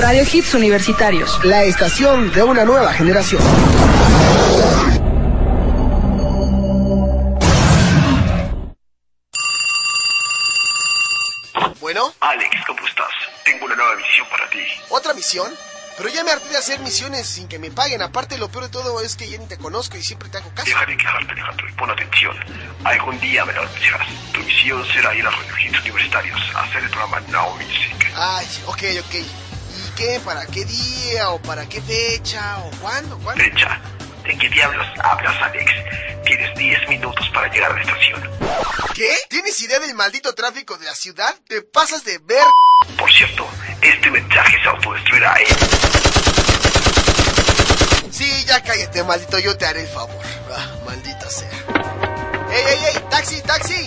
Radio Hits Universitarios. La estación de una nueva generación. Bueno, Alex, ¿cómo estás? Tengo una nueva misión para ti. ¿otra misión? Pero ya me harté de hacer misiones sin que me paguen. Aparte, lo peor de todo es que ya ni te conozco y siempre te hago caso. Deja de quejarte, Alejandro, y pon atención. Algún día me lo anunciarás. Tu misión será ir a Radio Hits Universitarios a hacer el programa Now Music. Ay, ok, ok. ¿Para qué día? ¿O para qué fecha? ¿O cuándo? ¿Cuándo? Fecha. ¿De qué diablos hablas, Alex? Tienes 10 minutos para llegar a la estación. ¿Qué? ¿Tienes idea del maldito tráfico de la ciudad? ¿Te pasas de ver? Por cierto, este mensaje se autodestruirá, ¿eh? Sí, ya cállate, maldito. Yo te haré el favor. Ah, maldita sea. ¡Ey, ey, ey! ¡Taxi, taxi!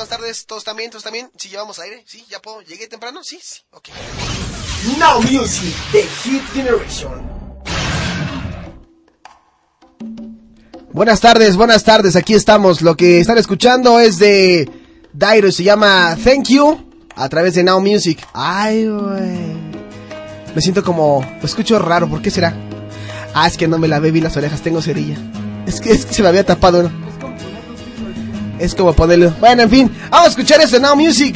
Buenas tardes. ¿Todos también? ¿Todos también? ¿Sí llevamos aire? ¿Sí? ¿Ya puedo? ¿Llegué temprano? Sí, sí. Ok. Now Music, The Hit Generation. Buenas tardes, buenas tardes. Aquí estamos. Lo que están escuchando es de Dairo. Se llama Thank You a través de Now Music. Ay, güey. Me siento como... Lo escucho raro. ¿Por qué será? Ah, es que no me lavé bien las orejas. Tengo cerilla. Es que, es que se me había tapado. ¿no? Es como ponerlo. Bueno, en fin. Vamos a escuchar eso de Now Music.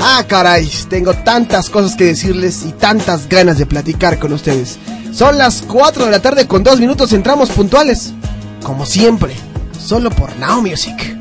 Ah, caray. Tengo tantas cosas que decirles y tantas ganas de platicar con ustedes. Son las 4 de la tarde con 2 minutos. Entramos puntuales. Como siempre. Solo por Now Music.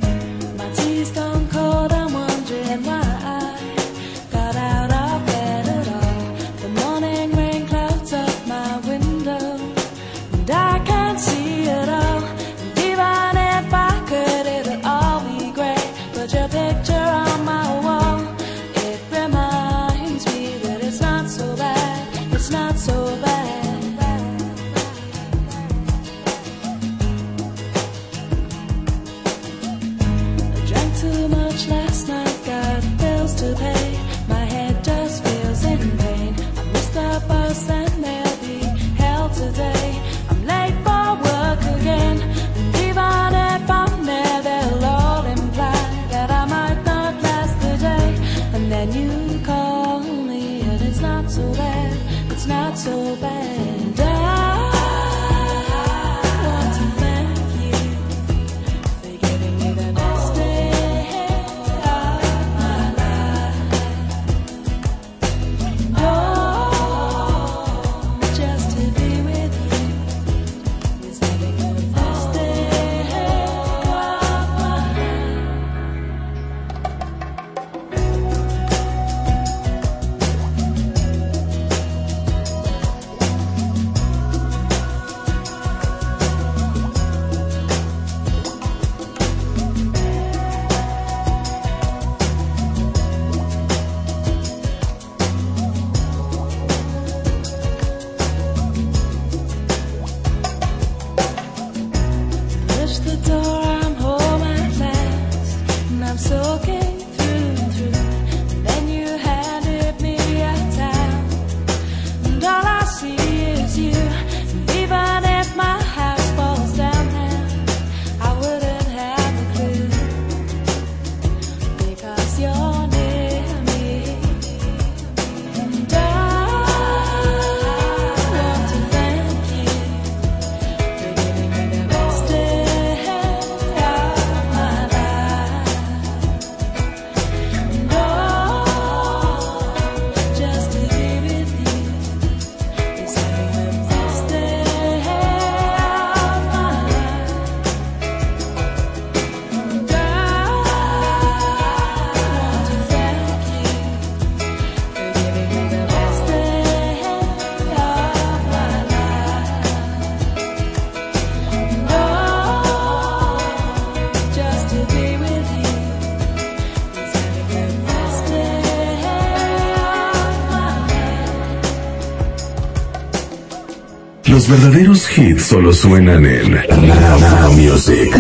Verdaderos hits solo suenan en Now, Music.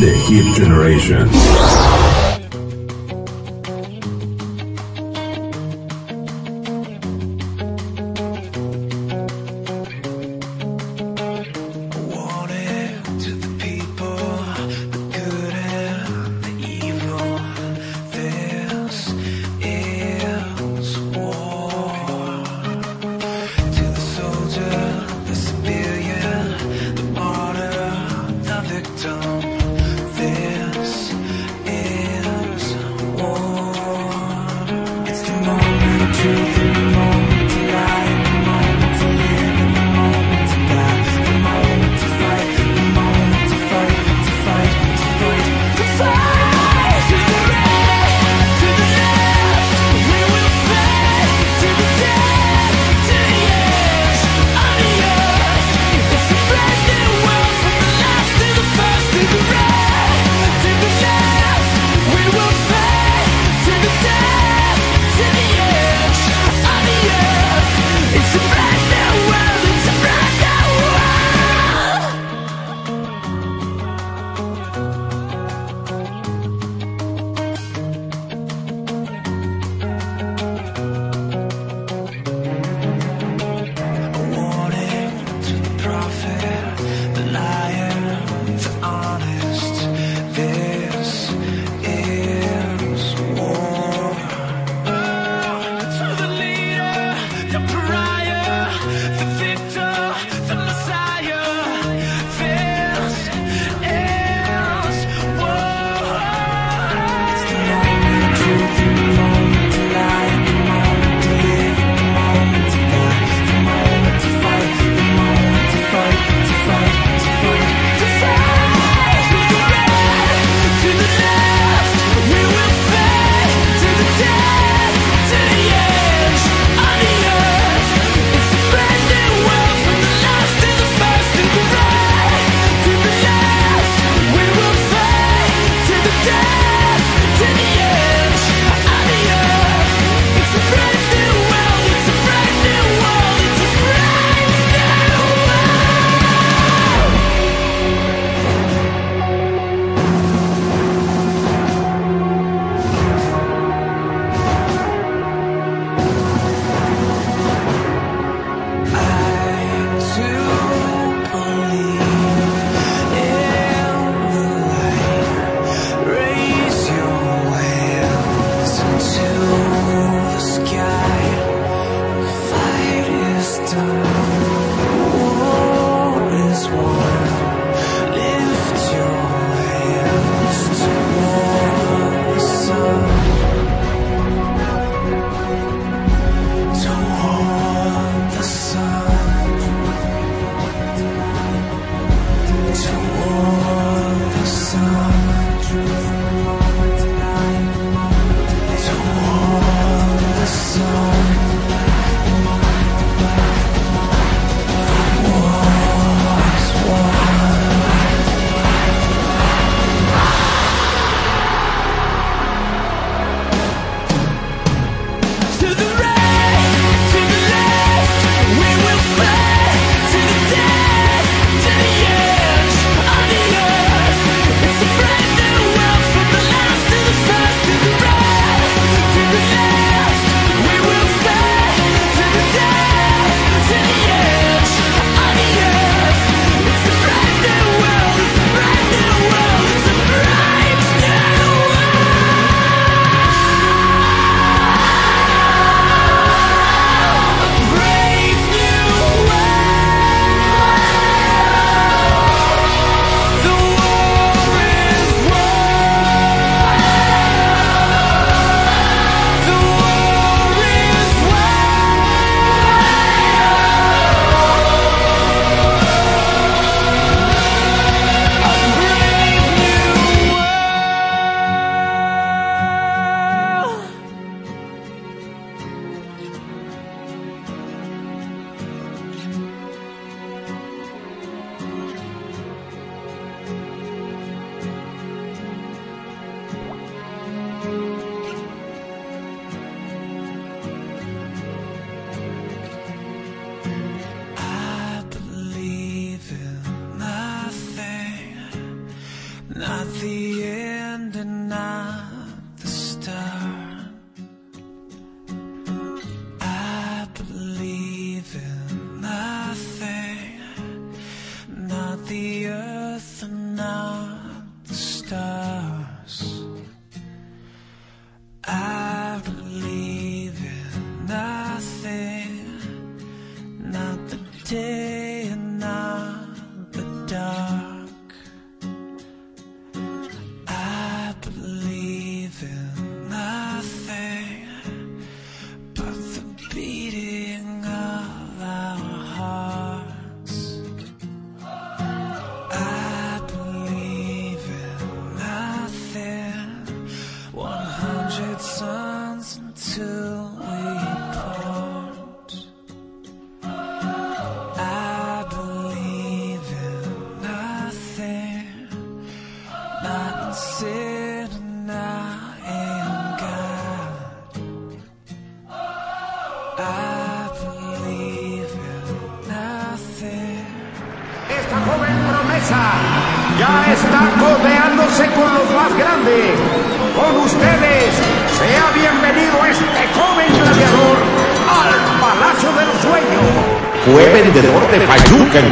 The Hit Generation.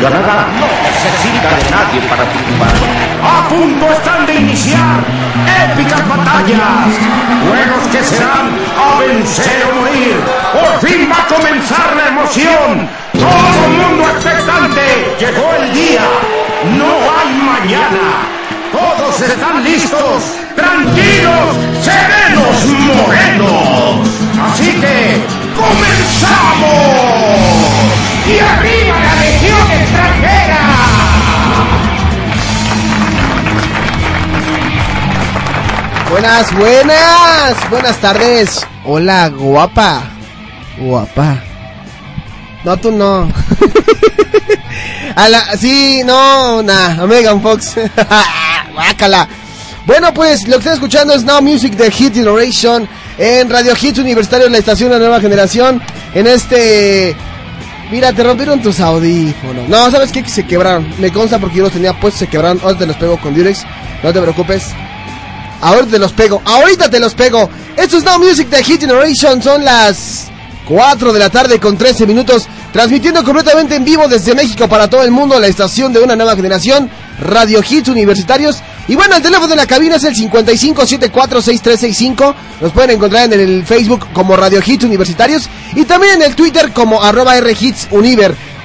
No necesita de nadie para triunfar. A punto están de iniciar épicas batallas. Juegos que serán a vencer o morir. Por fin va a comenzar la emoción. Todo el mundo expectante. Llegó el día. No hay mañana. Todos están listos, tranquilos, serenos, morenos. Así que, ¡comenzamos! ¡Y arriba la legión extranjera! Buenas, buenas, buenas tardes. Hola, guapa. Guapa. No, tú no. A sí, no, nah, Megan Fox. Guácala. Bueno, pues lo que están escuchando es Now Music de Hit Generation en Radio Hit Universitario, la estación de la nueva generación. En este. Mira, te rompieron tus audífonos. No, ¿sabes qué? Se quebraron. Me consta porque yo los tenía puestos, se quebraron. Ahora te los pego con Durex. No te preocupes. Ahorita te los pego. Ahorita te los pego. Esto es Now Music de Hit Generation. Son las 4 de la tarde con 13 minutos. Transmitiendo completamente en vivo desde México para todo el mundo. La estación de una nueva generación. Radio Hits Universitarios. Y bueno, el teléfono de la cabina es el 55746365. Nos pueden encontrar en el Facebook como Radio Hits Universitarios. Y también en el Twitter como arroba.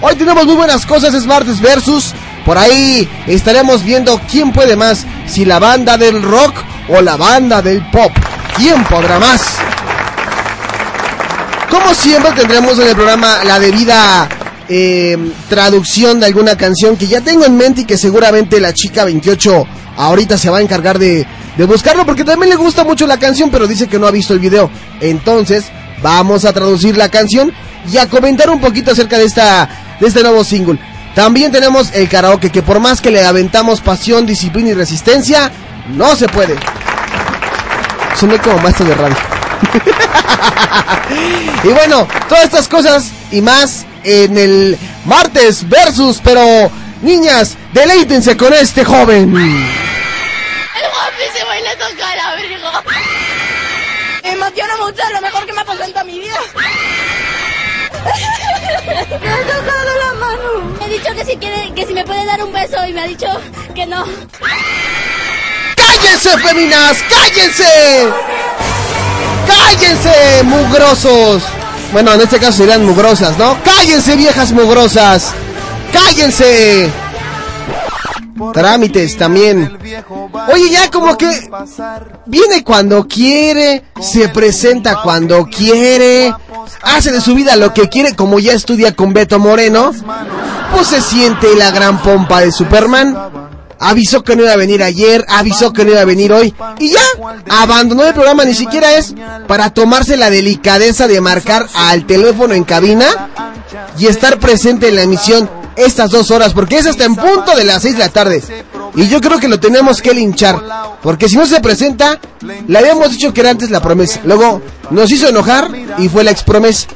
Hoy tenemos muy buenas cosas. Es martes versus. Por ahí estaremos viendo quién puede más. Si la banda del rock o la banda del pop. ¿Quién podrá más? Como siempre tendremos en el programa la debida eh, traducción de alguna canción que ya tengo en mente y que seguramente la chica 28 ahorita se va a encargar de, de buscarlo porque también le gusta mucho la canción pero dice que no ha visto el video. Entonces vamos a traducir la canción y a comentar un poquito acerca de, esta, de este nuevo single. También tenemos el karaoke que por más que le aventamos pasión, disciplina y resistencia, no se puede. Soné como maestro de radio. y bueno, todas estas cosas y más en el martes versus, pero niñas, deleítense con este joven. El guapísimo y le toca el abrigo. Me emociona mucho, es lo mejor que me ha pasado en toda mi vida. Me ha tocado la mano. Me ha dicho que si quiere, que si me puede dar un beso y me ha dicho que no. ¡Cállense, feminas! ¡Cállense! ¡Cállense, mugrosos! Bueno, en este caso serían mugrosas, ¿no? ¡Cállense, viejas mugrosas! ¡Cállense! Trámites también. Oye, ya como que viene cuando quiere, se presenta cuando quiere, hace de su vida lo que quiere, como ya estudia con Beto Moreno, pues se siente la gran pompa de Superman. Avisó que no iba a venir ayer, avisó que no iba a venir hoy. Y ya, abandonó el programa, ni siquiera es para tomarse la delicadeza de marcar al teléfono en cabina y estar presente en la emisión estas dos horas, porque es hasta en punto de las seis de la tarde. Y yo creo que lo tenemos que linchar, porque si no se presenta, le habíamos dicho que era antes la promesa. Luego nos hizo enojar y fue la ex promesa.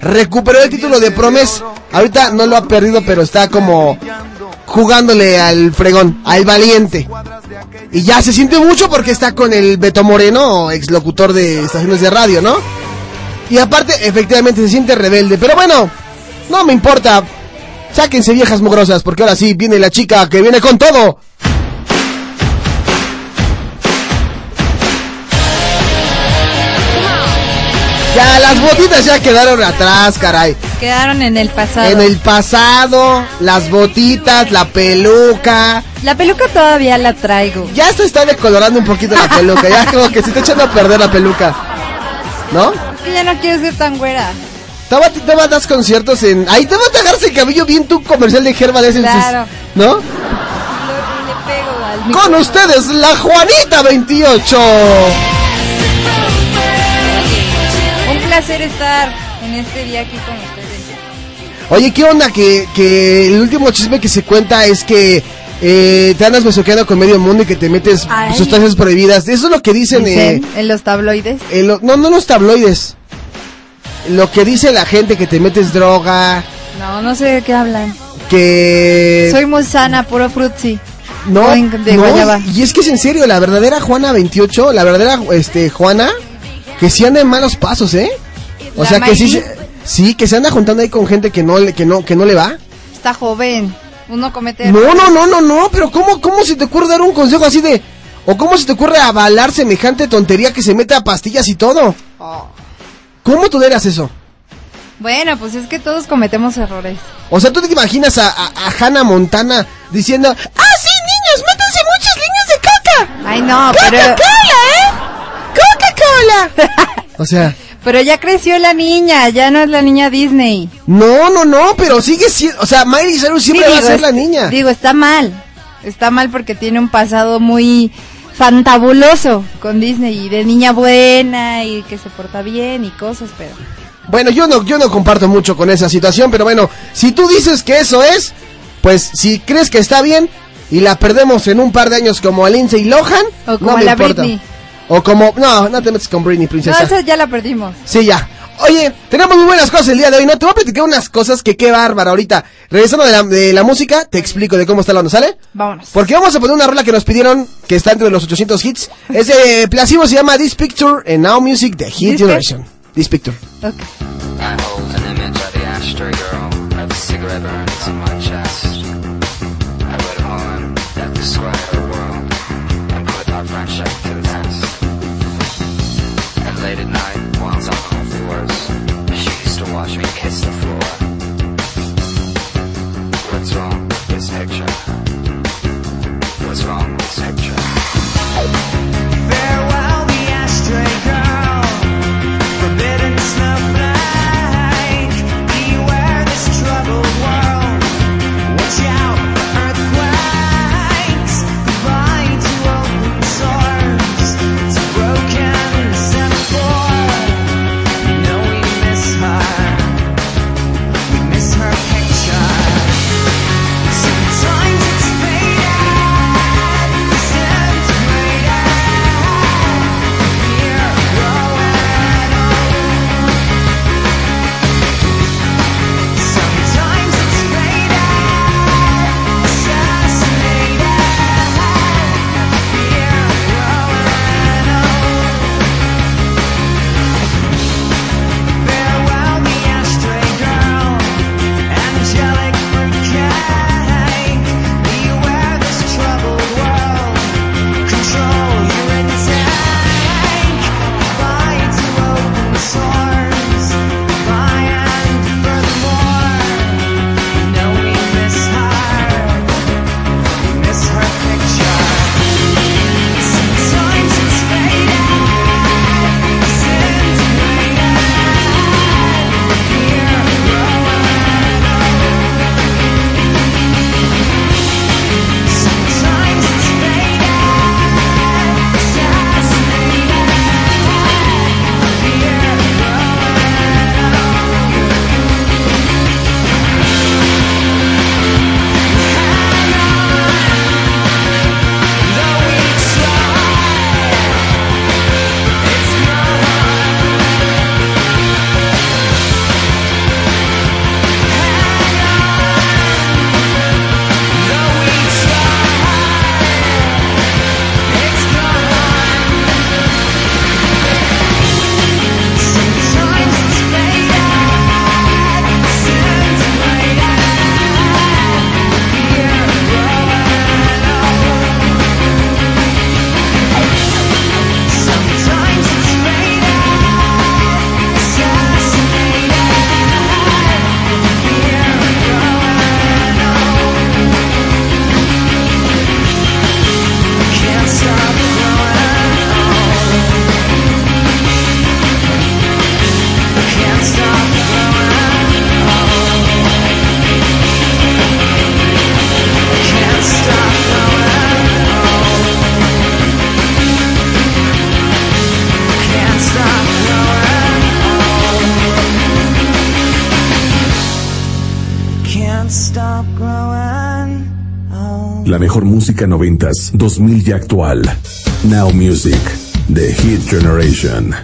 Recuperó el título de promesa. Ahorita no lo ha perdido, pero está como jugándole al fregón, al valiente. Y ya se siente mucho porque está con el Beto Moreno, ex locutor de estaciones de radio, ¿no? Y aparte, efectivamente, se siente rebelde. Pero bueno, no me importa. Sáquense viejas mugrosas, porque ahora sí viene la chica que viene con todo. Ya, las botitas ya quedaron atrás, caray. Quedaron en el pasado. En el pasado, las botitas, la peluca. La peluca todavía la traigo. Ya se está decolorando un poquito la peluca, ya como que se está echando a perder la peluca. ¿No? Es que ya no quiero ser tan güera. Te vas das conciertos en. Ahí te vas a agarrarse el cabello bien tu comercial de Herbal. Claro. ¿No? Lo- le pego al Con ustedes, la Juanita 28. Un placer estar en este día aquí con ustedes. Oye, ¿qué onda? Que, que el último chisme que se cuenta es que eh, te andas besoqueando con medio mundo y que te metes Ay. sustancias prohibidas. Eso es lo que dicen. Dicen eh, en los tabloides. en lo- no, no los tabloides. Lo que dice la gente que te metes droga, No, no sé de qué hablan. que... Soy muy sana, puro frutzi. No, de no, guayaba. y es que es en serio, la verdadera Juana 28, la verdadera este Juana, que sí anda en malos pasos, ¿eh? O ¿La sea que sí, sí, que se anda juntando ahí con gente que no le, que no, que no le va. Está joven. Uno comete. No, no, no, no, no, pero ¿cómo, cómo se te ocurre dar un consejo así de, o cómo se te ocurre avalar semejante tontería que se mete a pastillas y todo? Oh. ¿Cómo tú eras eso? Bueno, pues es que todos cometemos errores. O sea, tú te imaginas a, a, a Hannah Montana diciendo, ¡Ah, sí, niños, métanse muchas líneas de caca! Ay, no, pero. ¡Coca-Cola, eh! ¡Coca-Cola! o sea, Pero ya creció la niña, ya no es la niña Disney. no, no, no, pero sigue siendo, o sea, Miley Cyrus siempre Sí, va a ser la niña. Digo, está mal. Está mal porque tiene un pasado muy fantabuloso con Disney y de niña buena y que se porta bien y cosas, pero Bueno, yo no, yo no comparto mucho con esa situación, pero bueno, si tú dices que eso es, pues si crees que está bien y la perdemos en un par de años como a Lindsay Lohan, O como no me la importa. Britney. O como, no, no te metes con Britney, no, princesa. esa ya la perdimos. Sí, ya. Oye, tenemos muy buenas cosas el día de hoy, ¿no? Te voy a platicar unas cosas que qué bárbara ahorita. Regresando de la, de la música, te explico de cómo está la onda, ¿sale? Vámonos. Porque vamos a poner una rola que nos pidieron, que está entre los 800 hits. Es de Placebo, se llama This Picture en Now Music de Hit This Generation. This Picture. I hold an image of the ashtray girl, of the cigarette burns on my chest. I wait a moment, let the sway her world, and put our friendship to the test. And late at night, while on cold floors, she used to watch me kiss the floor. What's wrong with this picture? What's wrong with this picture? mejor música noventas, 2000 y actual. Now Music, The Hit Generation.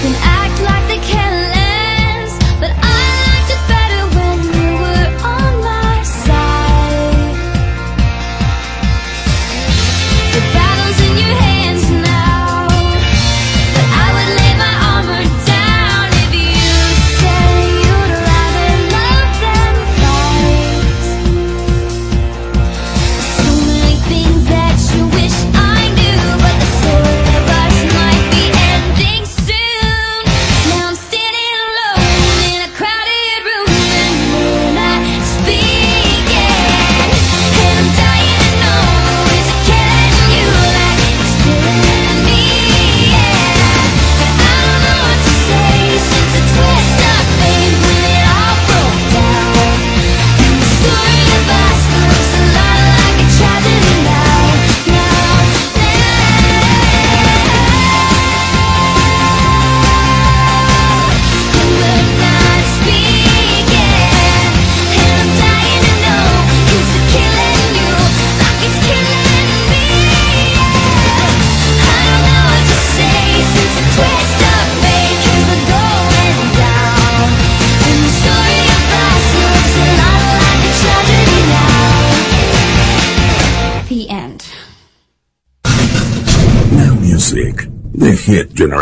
broken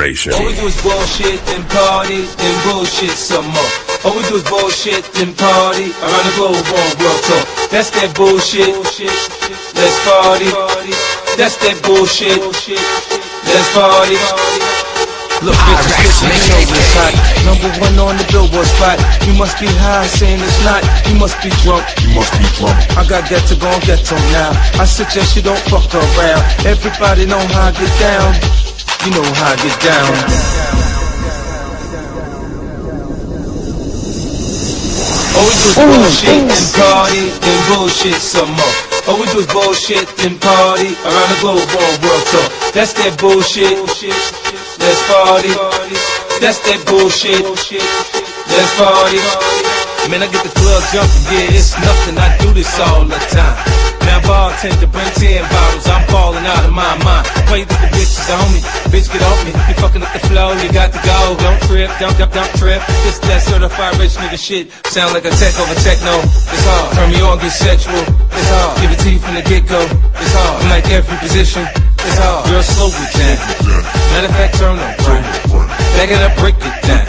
generation. All we do is bullshit and party and bullshit some more. All we do is bullshit and party around the globe on world tour. That's that bullshit. Let's party. That's that bullshit. Let's party. Look, bitches, listen, you know hot. Number one on the billboard spot. You must be high, saying it's not. You must be drunk. You must be drunk. I got that to go and get to now. I suggest you don't fuck around. Everybody know how I get down. You know how I get down. All we do is bullshit and party and bullshit some more. All we do is bullshit and party around the globe on world tour. That's that bullshit. Let's party. That's that bullshit. Let's party. Man, I get the club jumping, yeah, it's nothing. I do this all the time. Now bartender, bring 10 bottles, I'm falling out of my mind. Play with the bitches on me, bitch get off me. You fucking up the flow, you got to go. Don't trip, don't, don't, don't trip. This that certified rich nigga shit. Sound like a tech over techno. It's hard. Turn me on, get sexual. It's hard. Give it to you from the get go. It's hard. I'm like every position. It's hard. Girl, slow it down. Matter of fact, turn up, right. Back it up, break it down.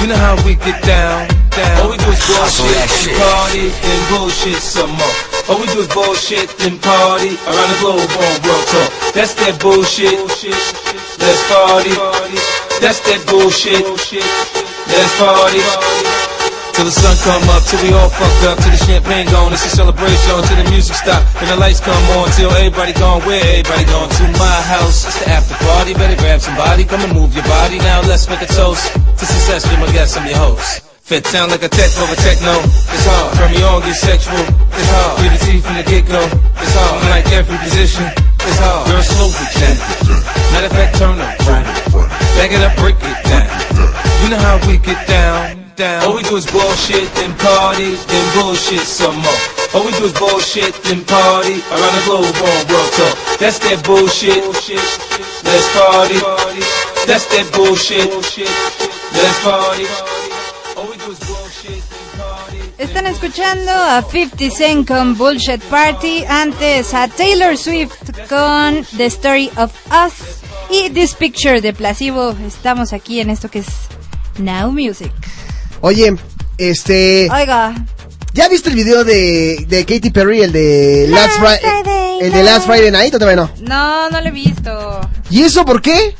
You know how we get down, down. All we do is bullshit party and bullshit some more. All we do is bullshit and party around the globe on world tour. That's that bullshit. Let's party. That's that bullshit. Let's party. Till the sun come up, till we all fucked up, till the champagne gone, it's a celebration, till the music stop, and the lights come on, till everybody gone, where everybody gone, to my house, it's the after party, better grab somebody, come and move your body, now let's make a toast, to success, be my guest, I'm your host. Fit sound like a tech over techno, it's hard, turn me on, get sexual, it's hard, get the teeth from the get-go, it's hard, I'm like every position, it's hard, girl slow it down, matter of fact turn up, right, back it up, break it down, you know how we get down, down. All we do is bullshit then party and bullshit some more. All we do is bullshit then party around the globe on world tour. That's that bullshit. Let's party. That's that bullshit. Let's party. Están escuchando a 50 Cent con Bullshit Party, antes a Taylor Swift con The Story of Us y This Picture de Placebo. Estamos aquí en esto que es Now Music. Oye, este... Oiga, ¿Ya viste el video de, de Katy Perry, el de Last, Fri- Friday el de Last Friday Night o todavía no? no, no lo he visto. ¿Y eso por qué?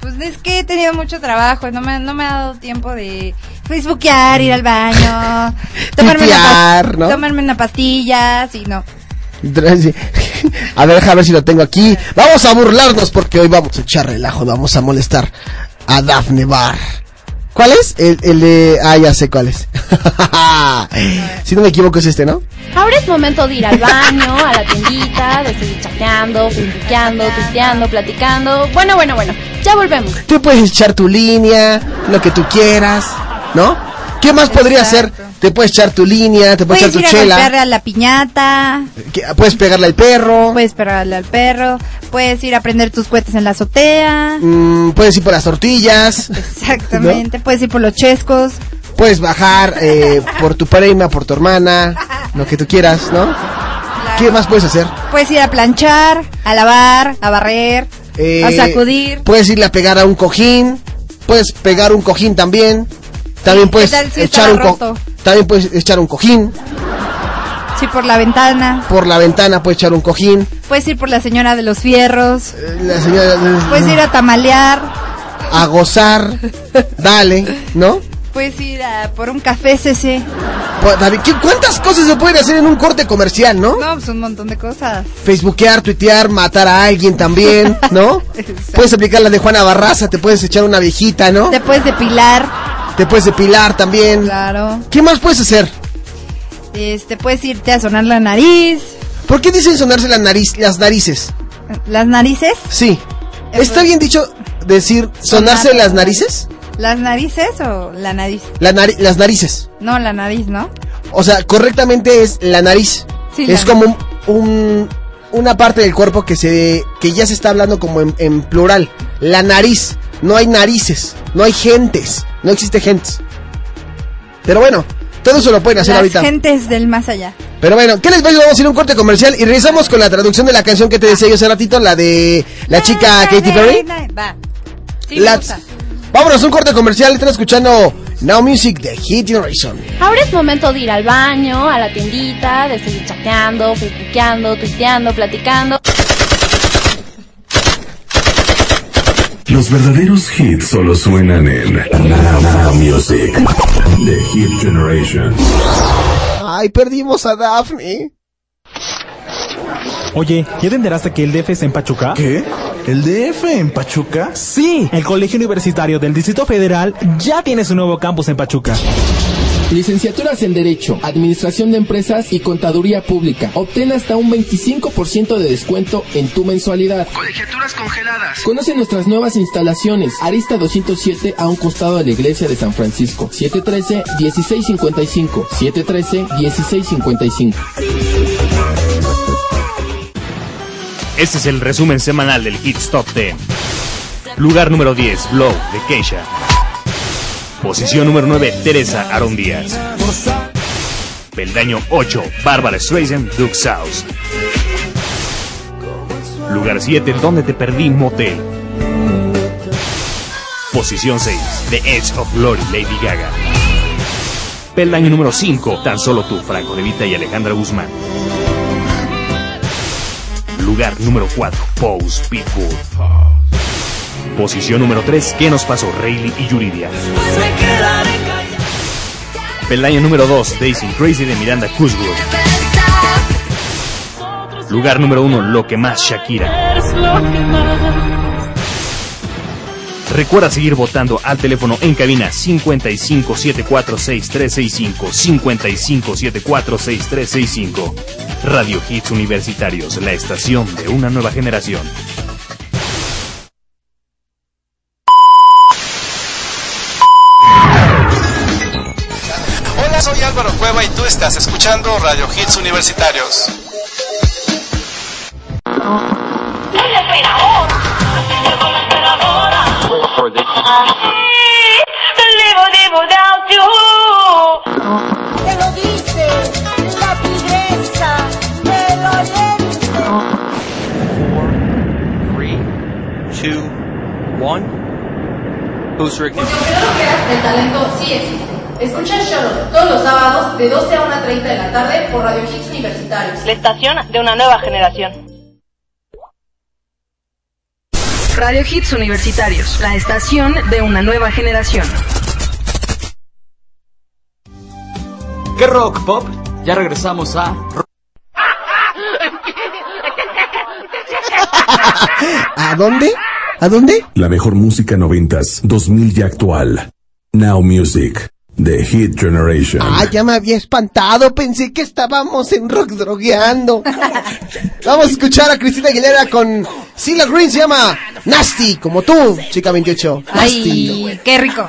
Pues es que he tenido mucho trabajo, no me, no me ha dado tiempo de facebookear, ir al baño, tomarme, una, ¿no? tomarme una pastilla, sí, no. A ver, déjame ver si lo tengo aquí. Vamos a burlarnos porque hoy vamos a echar relajo, vamos a molestar a Daphne Bar. ¿Cuál es? El, el de... Ah, ya sé cuál es. si no me equivoco es este, ¿no? Ahora es momento de ir al baño, a la tiendita, de seguir chateando, facebookeando, tuiteando, platicando. Bueno, bueno, bueno, ya volvemos. Tú puedes echar tu línea, lo que tú quieras, ¿no? ¿Qué más podría hacer? Te puedes echar tu línea, te puedes, Puedes echar tu chela, golpearle a la piñata, puedes pegarle al perro, puedes pegarle al perro, puedes ir a prender tus cohetes en la azotea, mm, puedes ir por las tortillas, exactamente, puedes ir por los chescos, puedes bajar eh, por tu prima, por tu hermana, lo que tú quieras, ¿no? ¿Qué más puedes hacer? puedes ir a planchar, a lavar, a barrer, Eh, a sacudir. Puedes irle a pegar a un cojín, puedes pegar un cojín también, también puedes ¿qué tal si echar un co- también puedes echar un cojín, Sí, por la ventana, por la ventana puedes echar un cojín, puedes ir por la señora de los fierros, la señora puedes ir a tamalear, a gozar, dale, ¿no? puedes ir a por un café CC. Pues, David, ¿qué- ¿Cuántas cosas se pueden hacer en un corte comercial, no? No, pues un montón de cosas. Facebookear, tuitear, matar a alguien también, ¿no? puedes aplicar la de Juana Barraza, te puedes echar una viejita, ¿no? Te puedes depilar, Te puedes depilar también. claro. ¿Qué más puedes hacer? Este, puedes irte a sonar la nariz, ¿Por qué dicen sonarse la nariz, las narices? las narices, Sí. ¿Está bien dicho decir sonarse Sonar. las narices? las narices o la nariz. La nari- las narices. No, la nariz, ¿no? O sea, correctamente es la nariz. Sí, es la- como un, un- una parte del cuerpo que se que ya se está hablando como en, en plural. La nariz. No hay narices, no hay gentes, no existe gentes. Pero bueno, todo eso lo pueden hacer Las ahorita. gentes del más allá. Pero bueno, ¿qué les parece? Vamos a ir a un corte comercial y regresamos con la traducción de la canción que te decía yo hace ratito, la de la chica Katy Perry. Va. Sí, me La- gusta. Vámonos a un corte comercial, están escuchando Now Music de Hit Generation. Ahora es momento de ir al baño, a la tiendita, de seguir chateando, facebookeando, tuiteando, platicando. Los verdaderos hits solo suenan en Now, Now Music. The Hit Generation. Ay, perdimos a Daphne. Oye, ¿ya te enteraste que el DF es en Pachuca? ¿Qué? ¿El DF en Pachuca? Sí, el Colegio Universitario del Distrito Federal ya tiene su nuevo campus en Pachuca. Licenciaturas en Derecho, Administración de Empresas y Contaduría Pública. Obtén hasta un 25% de descuento en tu mensualidad. Colegiaturas congeladas. Conoce nuestras nuevas instalaciones. Arista 207 a un costado de la iglesia de San Francisco. 713-1655. 713-1655. Este es el resumen semanal del Hits Top 10. Lugar número 10, Blow, de Keisha. Posición número 9, Teresa Aaron Díaz. Peldaño 8, Bárbara Streisand, Duke House. Lugar 7, Donde te perdí, Motel. Posición 6, The Edge of Glory, Lady Gaga. Peldaño número 5, Tan solo tú, Franco De Vita y Alejandra Guzmán. Lugar número 4, Pose Pitbull. Posición número 3, ¿Qué nos pasó? Rayleigh y Yuridia. Peldaño número 2, Daisy Crazy de Miranda Cosgrove. Lugar número 1, Lo que más Shakira. Recuerda seguir votando al teléfono en cabina 55746365 55746365. Radio Hits Universitarios, la estación de una nueva generación. Escuchando Radio Hits Universitarios. Te lo dice la tigresa del oriente. Three, two, one. Booster ignition. El talento sí existe. Escucha el show todos los sábados de 12 a 1.30 de la tarde por Radio Hits Universitarios. La estación de una nueva generación. Radio Hits Universitarios, la estación de una nueva generación. ¿Qué rock pop? Ya regresamos a... ¿A dónde? ¿A dónde? La mejor música noventas, 2000 y actual. Now Music. The Hit Generation. Ah, ya me había espantado. Pensé que estábamos en rock drogueando. Vamos a escuchar a Cristina Aguilera con Sila Green. Se llama Nasty, como tú, chica 28. Nasty. Ay, qué rico.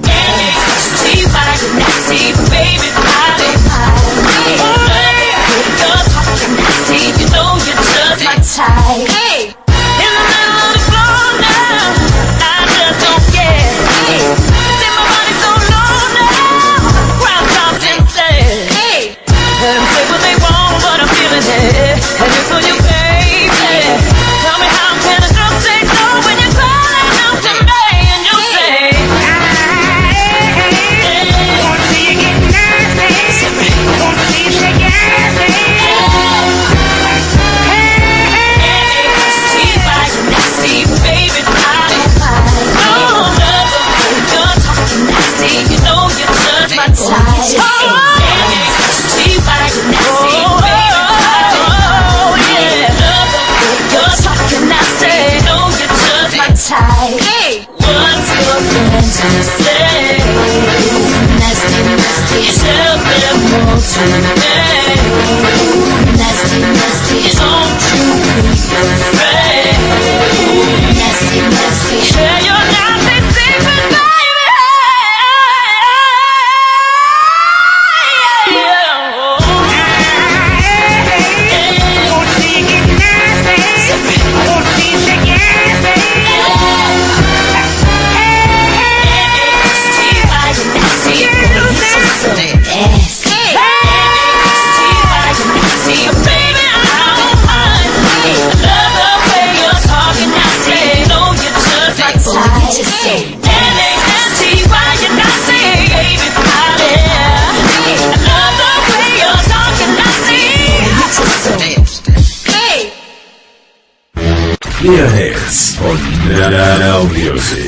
on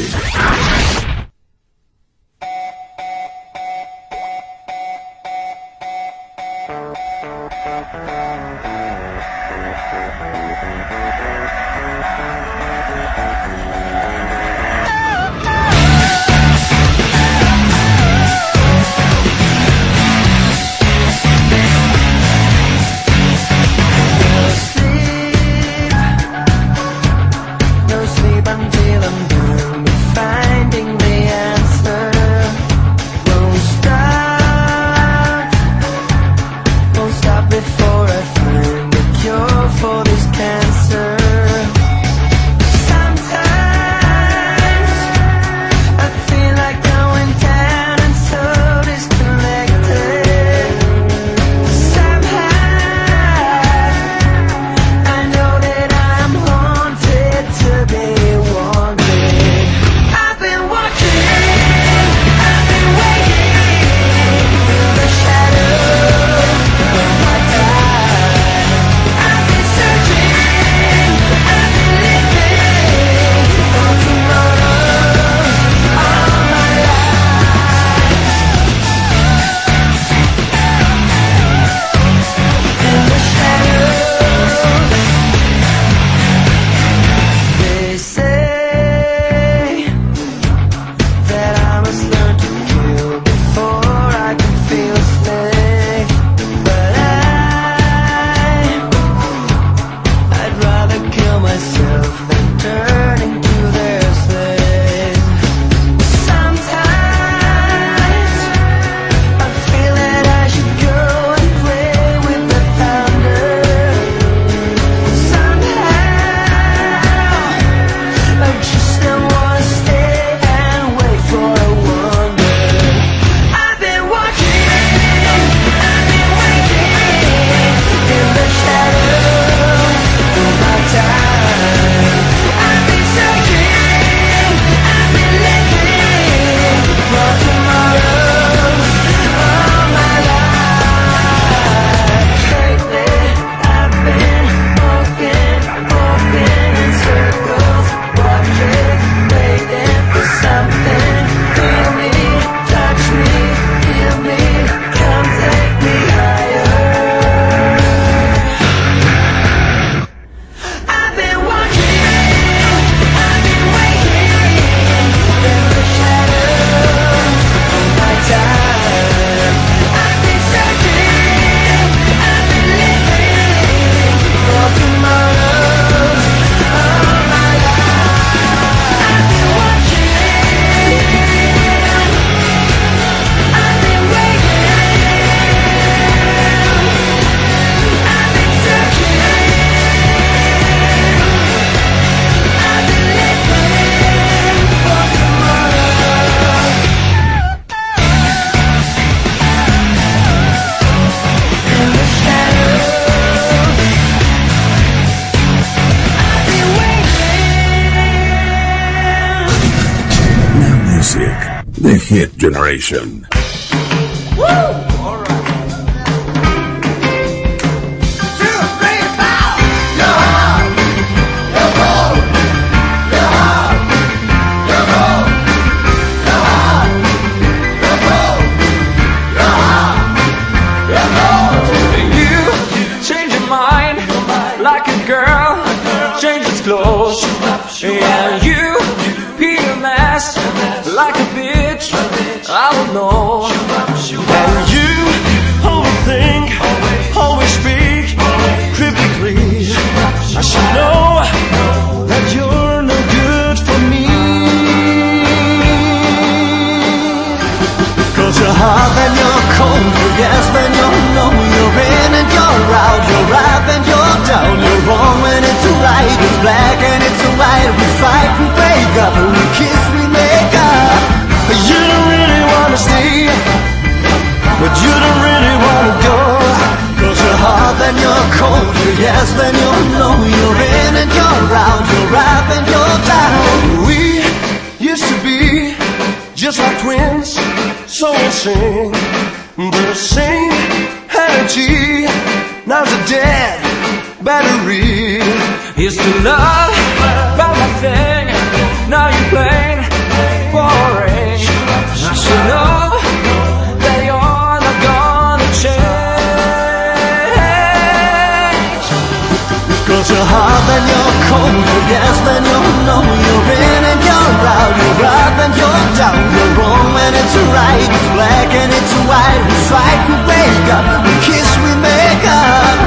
it's right, it's black and it's white. We fight, we wake up, we kiss, we make up.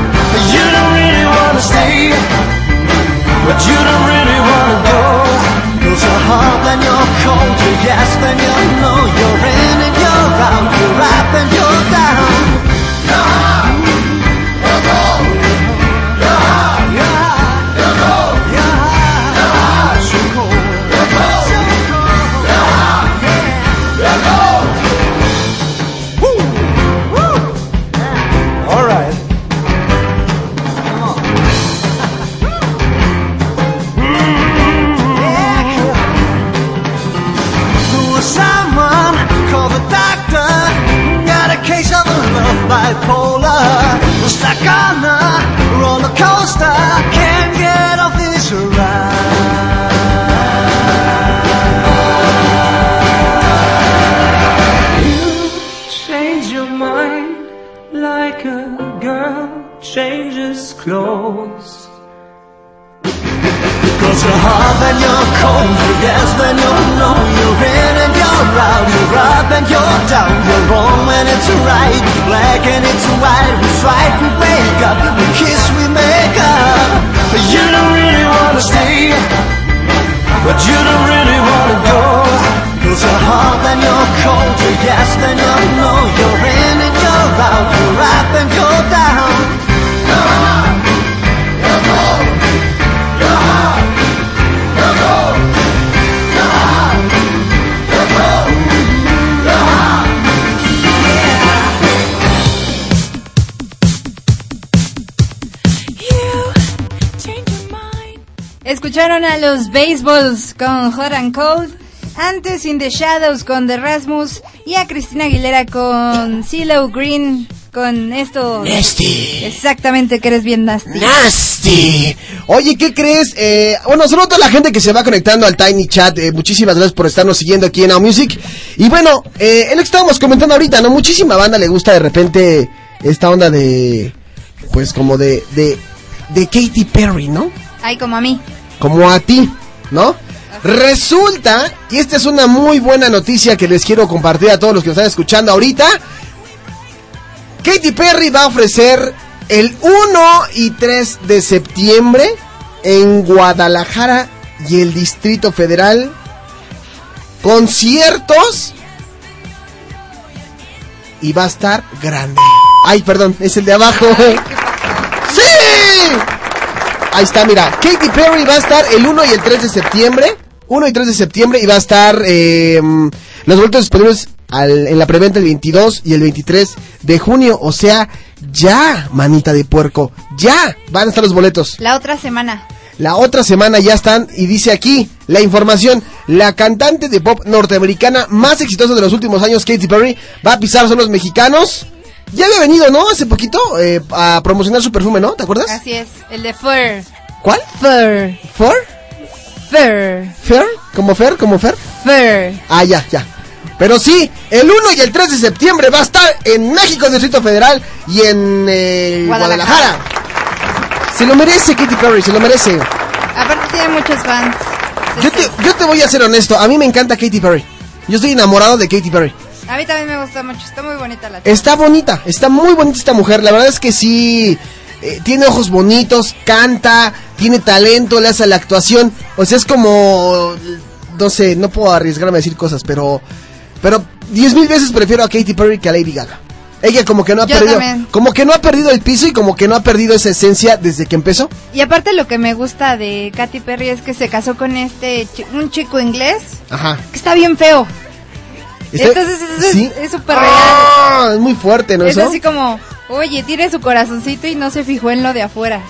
You don't really wanna stay, but you don't really wanna go. Cause you're hot and you're cold, you're yes then you're no. A los Baseballs con Hot and Cold, antes In the Shadows con The Rasmus y a Cristina Aguilera con CeeLo Green con esto. Nasty. Exactamente, que eres bien nasty. Nasty. Oye, ¿qué crees? Eh, bueno, saludo a toda la gente que se va conectando al Tiny Chat. eh, muchísimas gracias por estarnos siguiendo aquí en Now Music. Y bueno, eh, es lo que estábamos comentando ahorita, ¿no? Muchísima banda le gusta de repente esta onda de. Pues como de. de, de Katy Perry, ¿no? Ay, como a mí. Como a ti, ¿no? Resulta, y esta es una muy buena noticia que les quiero compartir a todos los que nos están escuchando ahorita. Katy Perry va a ofrecer el 1 y 3 de septiembre en Guadalajara y el Distrito Federal conciertos y va a estar grande. Ay, perdón, es el de abajo. Ahí está, mira. Katy Perry va a estar el 1 y el 3 de septiembre. 1 y 3 de septiembre y va a estar eh, los boletos disponibles al- en la preventa el 22 y el 23 de junio. O sea, ya, manita de puerco. Ya van a estar los boletos. La otra semana. La otra semana ya están y dice aquí la información, la cantante de pop norteamericana más exitosa de los últimos años, Katy Perry, va a pisar los mexicanos. Ya había venido, ¿no? Hace poquito eh, a promocionar su perfume, ¿no? ¿Te acuerdas? Así es, el de Fur. ¿Cuál? Fur. ¿For? Fur. ¿Fer? ¿Como Fer? ¿Como Fer? Fur. Ah, ya, ya. Pero sí, el 1 y el 3 de septiembre va a estar en México, Distrito Federal y en eh, Guadalajara. Guadalajara. Se lo merece Katy Perry, se lo merece. Aparte tiene muchos fans. Yo te, yo te voy a ser honesto, a mí me encanta Katy Perry. Yo estoy enamorado de Katy Perry. A mí también me gusta mucho, está muy bonita la Está bonita, está muy bonita esta mujer. La verdad es que sí, eh, tiene ojos bonitos, canta, tiene talento, le hace la actuación. O sea, es como, no sé, no puedo arriesgarme a decir cosas, pero, pero diez mil veces prefiero a Katy Perry que a Lady Gaga. Ella como que no ha Yo perdido, también. como que no ha perdido el piso y como que no ha perdido esa esencia desde que empezó. Y aparte lo que me gusta de Katy Perry es que se casó con este un chico inglés Ajá. que está bien feo. Entonces es- ¿Sí? es súper real. Ah, es muy fuerte, ¿no? Es eso? así como, oye, tiene su corazoncito y no se fijó en lo de afuera.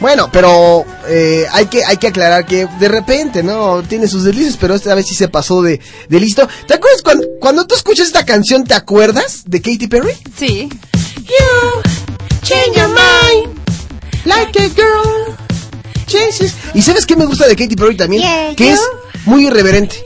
Bueno, pero eh, hay que hay que aclarar que de repente, ¿no? Tiene sus delicios, pero esta vez sí se pasó de, de listo. ¿Te acuerdas cuando, cuando tú escuchas esta canción, te acuerdas de Katy Perry? Sí. Change your mind. Like a girl. changes. ¿Y sabes qué me gusta de Katy Perry también? Yeah, que you. es muy irreverente.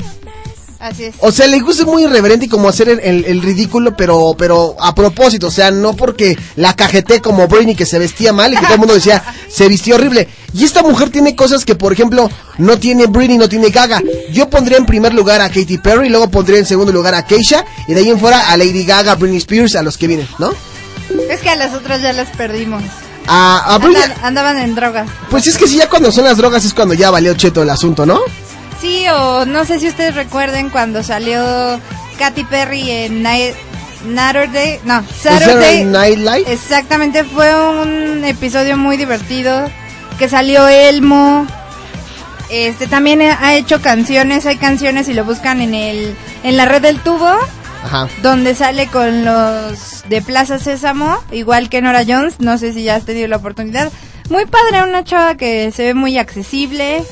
Así es. O sea, le gusta muy irreverente y como hacer el, el- el ridículo, pero pero a propósito. O sea, no porque la cajeté como Britney que se vestía mal y que todo el mundo decía, se vistió horrible. Y esta mujer tiene cosas que, por ejemplo, no tiene Britney, no tiene Gaga. Yo pondría en primer lugar a Katy Perry, luego pondría en segundo lugar a Keisha, y de ahí en fuera a Lady Gaga, Britney Spears, a los que vienen, ¿no? Es que a las otras ya las perdimos. A, a Andan- andaban en drogas. pues es que si ya cuando son las drogas es cuando ya valió cheto el asunto, ¿no? Sí, o no sé si ustedes recuerden cuando salió Katy Perry en Night, Saturday, no, Saturday Night Live. Exactamente, fue un episodio muy divertido que salió Elmo. Este también ha hecho canciones, hay canciones y lo buscan en el en la red del tubo Ajá. donde sale con los de Plaza Sésamo, igual que Nora Jones, no sé si ya has tenido la oportunidad. Muy padre, una chava que se ve muy accesible.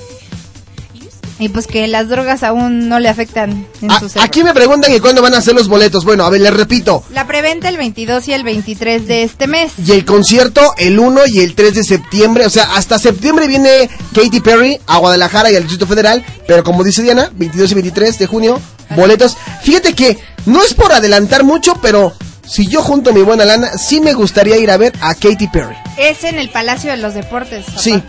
Y pues que las drogas aún no le afectan en A- su cerebro. aquí me preguntan que cuándo van a hacer los boletos. Bueno, a ver, les repito. La preventa el 22 y el 23 de este mes. Y el concierto el 1 y el 3 de septiembre. O sea, hasta septiembre viene Katy Perry a Guadalajara y al Distrito Federal. Pero como dice Diana, 22 y 23 de junio, boletos. Fíjate que no es por adelantar mucho, pero si yo junto mi buena lana, sí me gustaría ir a ver a Katy Perry. Es en el Palacio de los Deportes. Sí.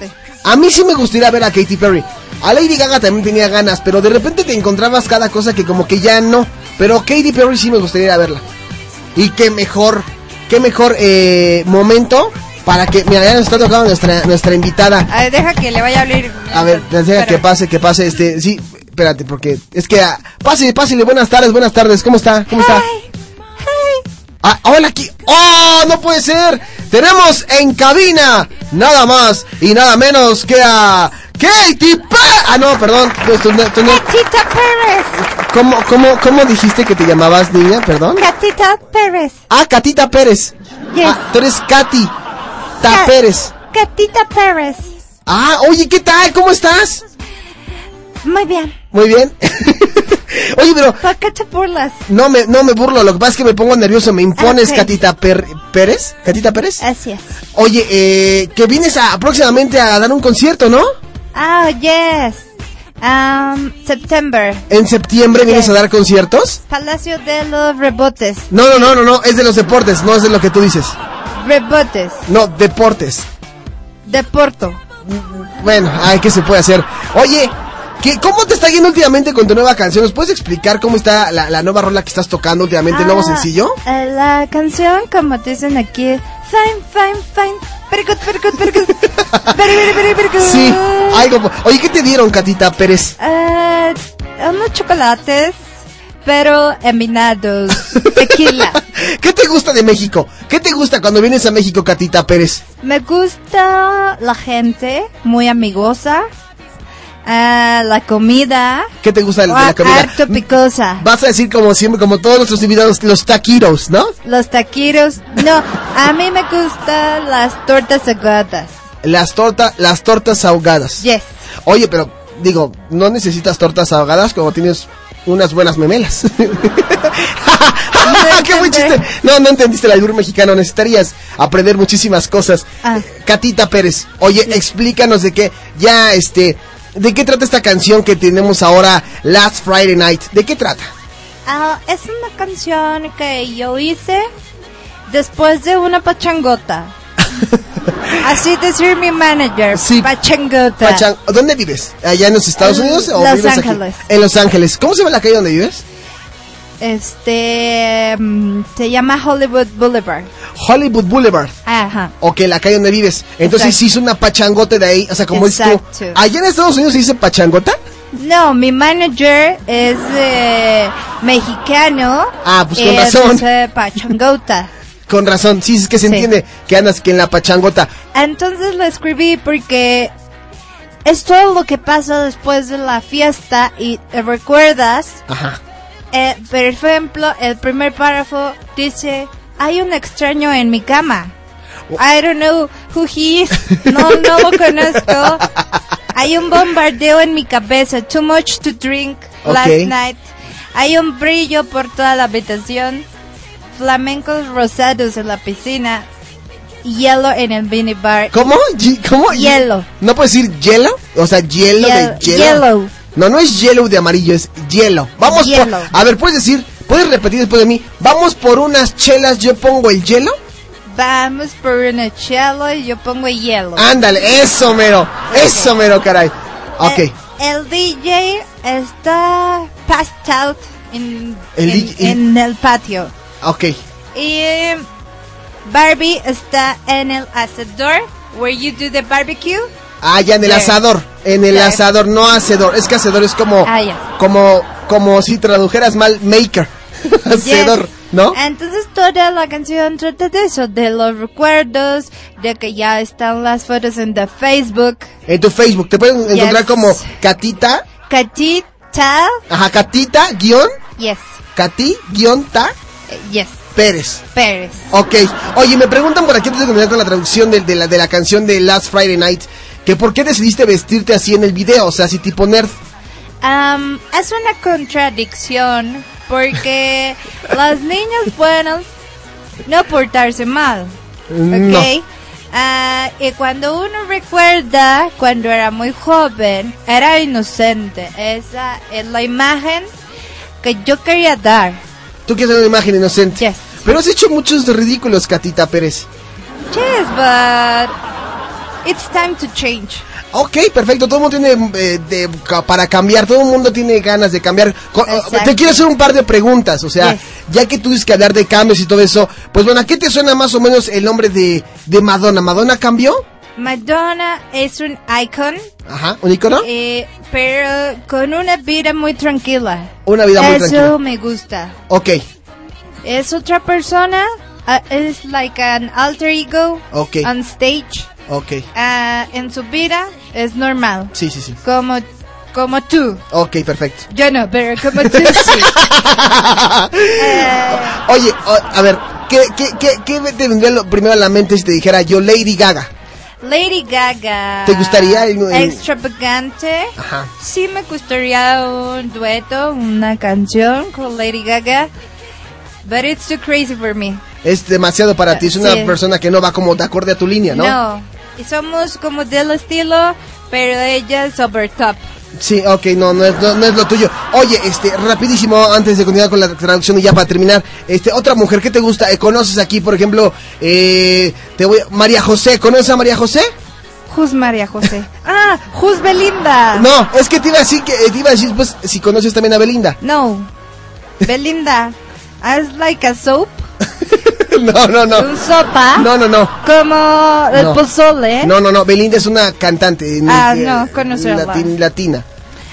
A mí sí me gustaría ver a Katy Perry. A Lady Gaga también tenía ganas, pero de repente te encontrabas cada cosa que como que ya no. Pero Katy Perry sí me gustaría ir a verla. Y qué mejor, qué mejor eh, momento para que... Mira, ya nos está tocando nuestra, nuestra invitada. A ver, deja que le vaya a abrir. A ver, deja que pase, que pase este... Sí, espérate, porque es que... ah, pásale, pásale, buenas tardes, buenas tardes. ¿Cómo está? ¿Cómo está? Ah, hola aquí. ¡Oh, no puede ser! Tenemos en cabina nada más y nada menos que a Katy Perry. Ah, no, perdón. Catita Pérez. ¿Cómo, cómo, ¿Cómo dijiste que te llamabas, niña? Perdón. Catita Pérez. Ah, Catita Pérez. Ah, tú eres Katy. Ta Pérez. Catita Pérez. Ah, oye, ¿qué tal? ¿Cómo estás? Muy bien. Muy bien. oye, pero ¿Por qué te burlas? no me, no me burlo. Lo que pasa es que me pongo nervioso. ¿Me impones, Ok. Catita Per- Pérez? ¿Catita Pérez? Así es. Oye, eh, que vienes a, próximamente a dar un concierto, ¿no? Ah, yes. Um, September. En septiembre vienes Yes. a dar conciertos. Palacio de los Rebotes. No, no, no, no, no, es de los deportes, no es de lo que tú dices. Rebotes. No, deportes. De Porto. Bueno, ay, ¿qué se puede hacer? Oye, ¿qué, ¿cómo te está yendo últimamente con tu nueva canción? ¿Nos puedes explicar cómo está la, la nueva rola que estás tocando últimamente, el nuevo Ah, sencillo? eh, la canción, como dicen aquí, fine, fine, fine. Very, very, very good. Sí, algo. Oye, ¿qué te dieron, Catita Pérez? Eh, unos chocolates, pero envinados. Tequila. ¿Qué te gusta de México? ¿Qué te gusta cuando vienes a México, Catita Pérez? Me gusta la gente, muy amigosa. Ah, la comida. ¿Qué te gusta de la comida? Harto picosa. Vas a decir como siempre, como todos nuestros invitados, los taquitos, ¿no? Los taquiros. No, a mí me gustan las tortas ahogadas. Las tortas, las tortas ahogadas. Yes. Oye, pero digo, no necesitas tortas ahogadas como tienes unas buenas memelas. ¡Qué buen chiste! No, no entendiste el albur mexicano. Necesitarías aprender muchísimas cosas. Ah. Catita Pérez, oye, explícanos de qué, ya, este, de qué trata esta canción que tenemos ahora, Last Friday Night. ¿De qué trata? Ah, es una canción que yo hice después de una pachangota. Así decir mi manager. Pachangota. Pachan- ¿Dónde vives? ¿Allá en los Estados En Unidos o Los vives aquí? Ángeles. En Los Ángeles. ¿Cómo se llama la calle donde vives? Este mm, se llama Hollywood Boulevard. Hollywood Boulevard. Ajá. Ok, la calle donde vives. Entonces Exacto. se hizo una pachangote de ahí, o sea, como dices tú. ¿Allá en Estados Unidos se dice pachangota? No, mi manager es eh, mexicano. Ah, pues con Él razón. dice pachangota. Con razón, sí, es que se Sí. entiende que andas que en la pachangota. Entonces lo escribí porque es todo lo que pasa después de la fiesta y te recuerdas. Ajá. Eh, por ejemplo, el primer párrafo dice, hay un extraño en mi cama. I don't know who he is. No, no lo conozco. Hay un bombardeo en mi cabeza. Too much to drink last night. Hay un brillo por toda la habitación. Flamencos rosados en la piscina. Hielo en el minibar. ¿Cómo? ¿Cómo? Hielo. ¿No puedes decir hielo? O sea, hielo Hiel- de hielo. yellow. No, no es hielo de amarillo, es hielo. Vamos por... A ver, puedes decir, puedes repetir después de mí. Vamos por unas chelas, yo pongo el hielo. Vamos por una chelo y yo pongo hielo. Ándale, eso mero. Eso mero, caray. Ok. Eh, el DJ está passed out en, El en- DJ en el patio. Ok. Y Barbie está en el asador, where you do the barbecue. Ah, ya en el asador. En el asador, no hacedor. Es que hacedor es como... Ah. Como, como si tradujeras mal, maker. hacedor, ¿no? Entonces toda la canción trata de eso, de los recuerdos, de que ya están las fotos en the Facebook. En tu Facebook. Te pueden encontrar Yes. como Catita. Catita, Ajá, Catita, guion. yes, Cati, guion, ta. yes, Pérez. Pérez. Ok. Oye, me preguntan por aquí antes de comenzar con la traducción de, de la, de la canción de Last Friday Night, que por qué decidiste vestirte así en el video, o sea, así tipo nerd. Am, es una contradicción porque los niños buenos no portarse mal, No. ¿ok? Ah, y cuando uno recuerda cuando era muy joven, era inocente. Esa es la imagen que yo quería dar. Tú quieres una imagen inocente. Yes. Pero has hecho muchos ridículos, Catita Pérez. Yes, but it's time to change. Ok, perfecto. Todo el mundo tiene eh, de- para cambiar. Todo el mundo tiene ganas de cambiar. Eh, Exacto. Te quiero hacer un par de preguntas. O sea, Yes. ya que tú dices que hablar de cambios y todo eso, pues bueno, ¿a qué te suena más o menos el nombre de, de Madonna? ¿Madonna cambió? Madonna es un icon, Ajá, ¿un icono? eh, pero con una vida muy tranquila. Una vida muy Eso tranquila. me gusta. Ok, Es otra persona, ah, es like an alter ego Ok. on stage. Ok. Ah, en su vida es normal, Sí, sí, sí. como, como tú. Ok, perfecto. Yo no, pero como tú sí. Eh, Oye, o- a ver, ¿qué, qué, qué, qué te vendría lo primero a la mente si te dijera yo Lady Gaga? Lady Gaga. ¿Te gustaría el- el- Extravagante. Ajá. Sí me gustaría un dueto, una canción con Lady Gaga. But it's too crazy for me. Es demasiado para ti, es una Sí. persona que no va como de acorde a tu línea, ¿no? No. Y somos como del estilo, pero ella es over top. Sí, ok, no, no es, no, no es lo tuyo. Oye, este, rapidísimo, antes de continuar con la traducción y ya para terminar, este, otra mujer que te gusta, eh, conoces aquí, por ejemplo, eh, te voy, María José, ¿conoces a María José? Who's María José? ah, who's Belinda? No, es que te iba a decir que, eh, te iba a decir, pues, si conoces también a Belinda. No. Belinda. Es like a soap. no, no, no. Un sopa. No, no, no. Como el No. pozole. No, no, no, Belinda es una cantante. Ah, eh, no, conocerla. latin- latina.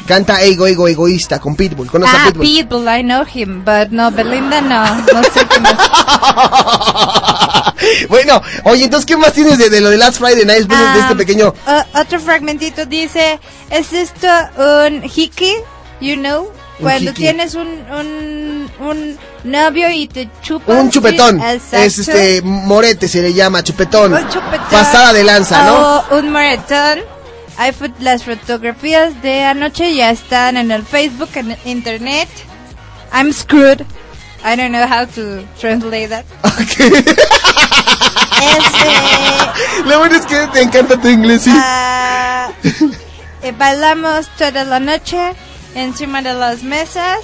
Canta Ego, Ego, Egoísta con Pitbull. ¿Conoces a Ah, Pitbull? Pitbull, I know him, but no, Belinda no, no sé quién es. bueno, oye, entonces, ¿qué más tienes de, de lo de Last Friday Night? Después de Ah, este pequeño... o- otro fragmentito dice, ¿es esto un hickey? You know, cuando hickey. tienes un, un, un novio y te chupas. Un chupetón. Es este, morete se le llama, chupetón. Un chupetón. Pasada de lanza, ¿no? O un maratón. Hay fot- las fotografías de anoche ya están en el Facebook, en el internet. I'm screwed. I don't know how to translate that. Este, Lo bueno es que te encanta tu inglés, sí. eh, bailamos toda la noche encima de las mesas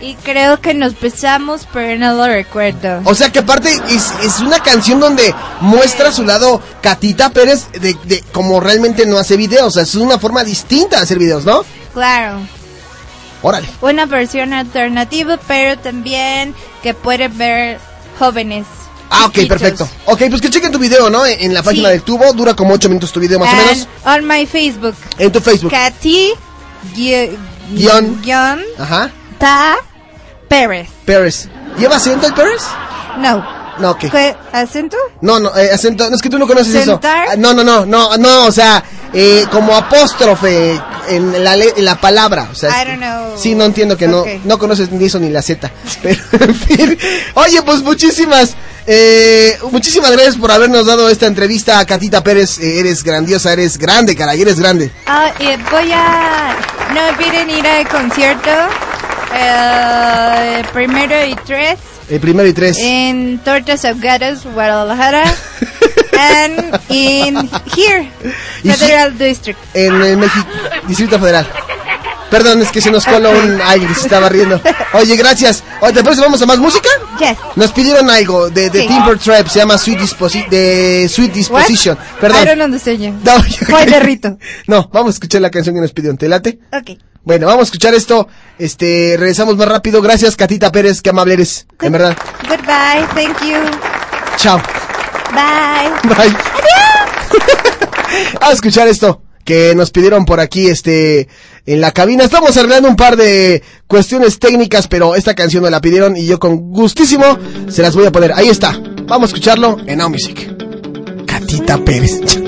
y creo que nos besamos, pero no lo recuerdo. O sea que aparte es, es una canción donde muestra su lado Catita Pérez de, de como realmente no hace videos. O sea, es una forma distinta de hacer videos, ¿no? Claro. Órale. Una versión alternativa, pero también que pueden ver jóvenes. Ah, ok, chiquitos. perfecto. Ok, pues que chequen tu video, ¿no? En, en la página Sí. del tubo, dura como 8 minutos tu video más o And menos. On my Facebook. En tu Facebook. Katy Guión. guion Ajá. Ta Pérez. Pérez. ¿Lleva acento el Pérez? No. No, ¿qué? ¿Qué? ¿Acento? No, no, eh, acento, no es que tú no conoces eso. ¿Sentar? Ah, No, no, no, no, no, o sea, eh, como apóstrofe en la, le- en la palabra. O sea, I don't know. Sí, no entiendo que no, no conoces ni eso ni la Z. Pero, en fin. Oye, pues muchísimas, eh, muchísimas gracias por habernos dado esta entrevista a Catita Pérez. Eh, eres grandiosa, eres grande, caray, eres grande. Ah, voy a... No olviden ir al concierto. eh, primero y tres. El primero y tres. En Tortas Ahogadas, Guadalajara. and in here, Federal District. En el México, Distrito Federal. Perdón, es que se nos coló un alguien que se estaba riendo. Oye, gracias. Oye, ¿te parece vamos a más música? Yes. Nos pidieron algo de, de Sí. Timber Trap, se llama Sweet, Disposi de Sweet Disposition. I Perdón. don't understand you. No, rito. No, vamos a escuchar la canción que nos pidieron. ¿Te late? Ok. Bueno, vamos a escuchar esto. Este, regresamos más rápido. Gracias, Catita Pérez, qué amable eres. En verdad. Goodbye. Thank you. Chao. Bye. Bye. a escuchar esto que nos pidieron por aquí este en la cabina. Estamos arreglando un par de cuestiones técnicas, pero esta canción me la pidieron y yo con gustísimo se las voy a poner. Ahí está. Vamos a escucharlo en Now Music. Catita Pérez.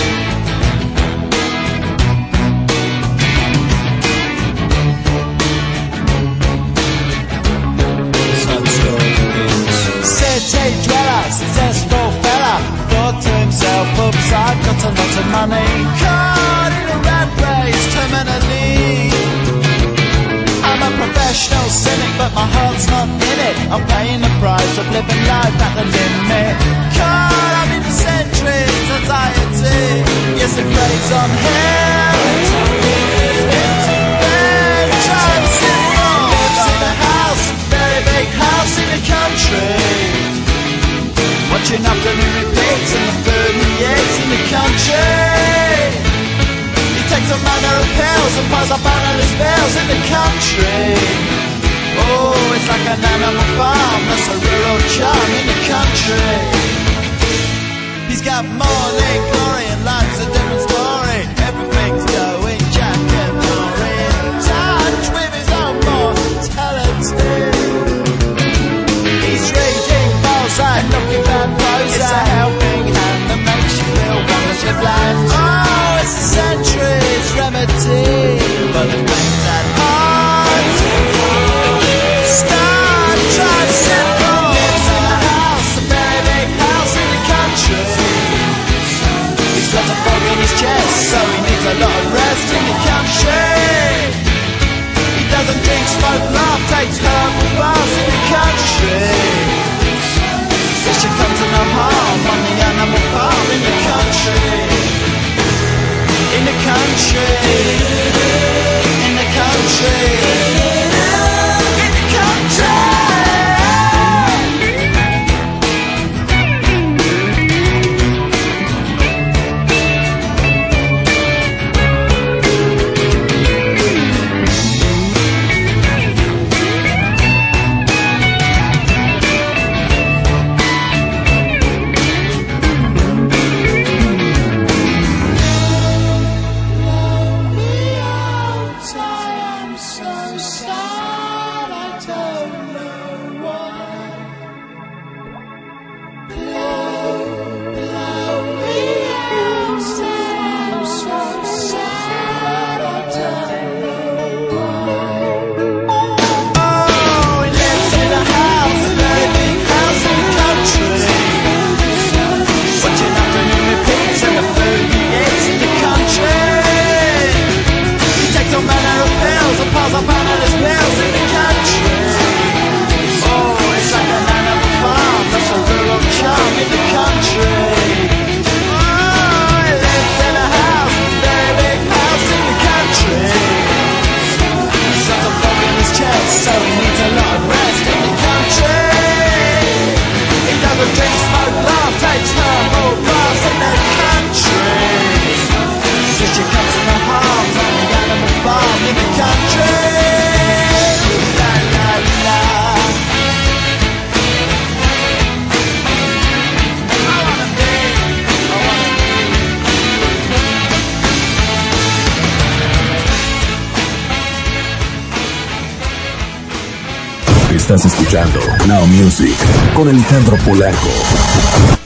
Music con Alejandro Polanco.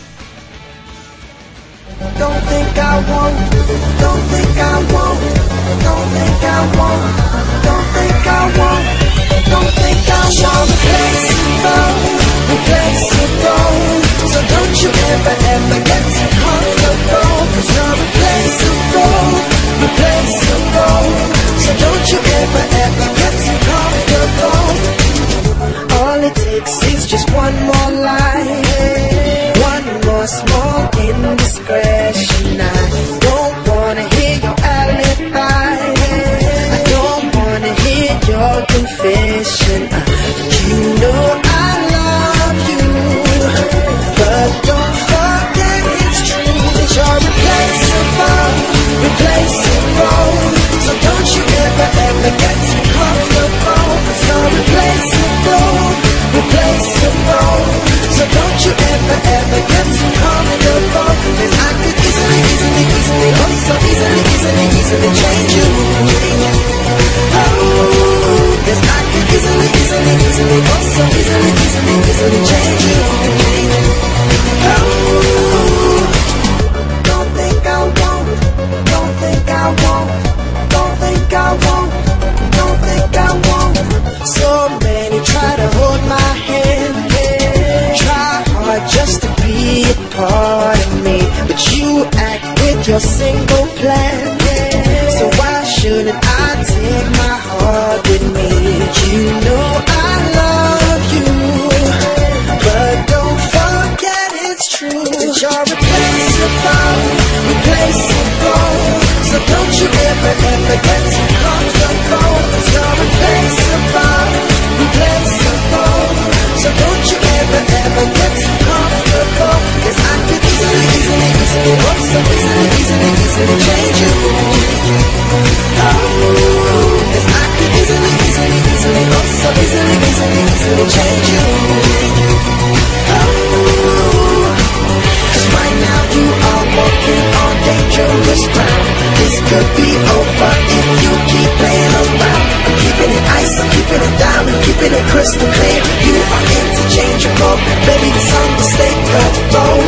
Keeping it crystal clear. You are interchangeable, baby, it's unmistakable.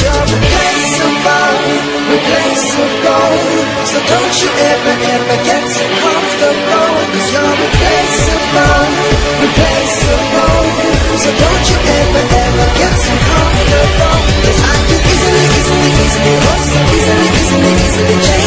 You're replaceable, replaceable. So don't you ever, ever get so comfortable. Cause you're replaceable, replaceable. So don't you ever, ever get so comfortable. Cause I can easily, easily, easily, easily, easily, easily change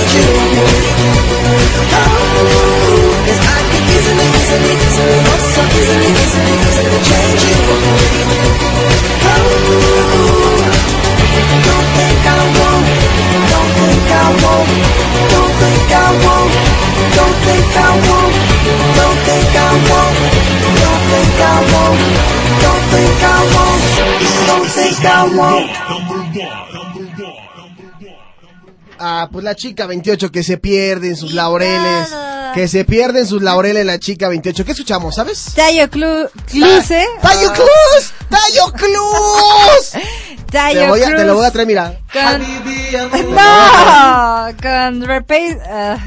Ah, pues la chica 28 que se pierde en sus laureles. Que se pierde en sus laureles la chica 28. ¿Qué escuchamos, sabes? Tayo Clu Cluse. ¡Tayo Oh. Cruz! ¡Tayo Cruz! Tayo Te, voy a- te Cruz lo voy a traer, mira. Con... No, con Repace. ah,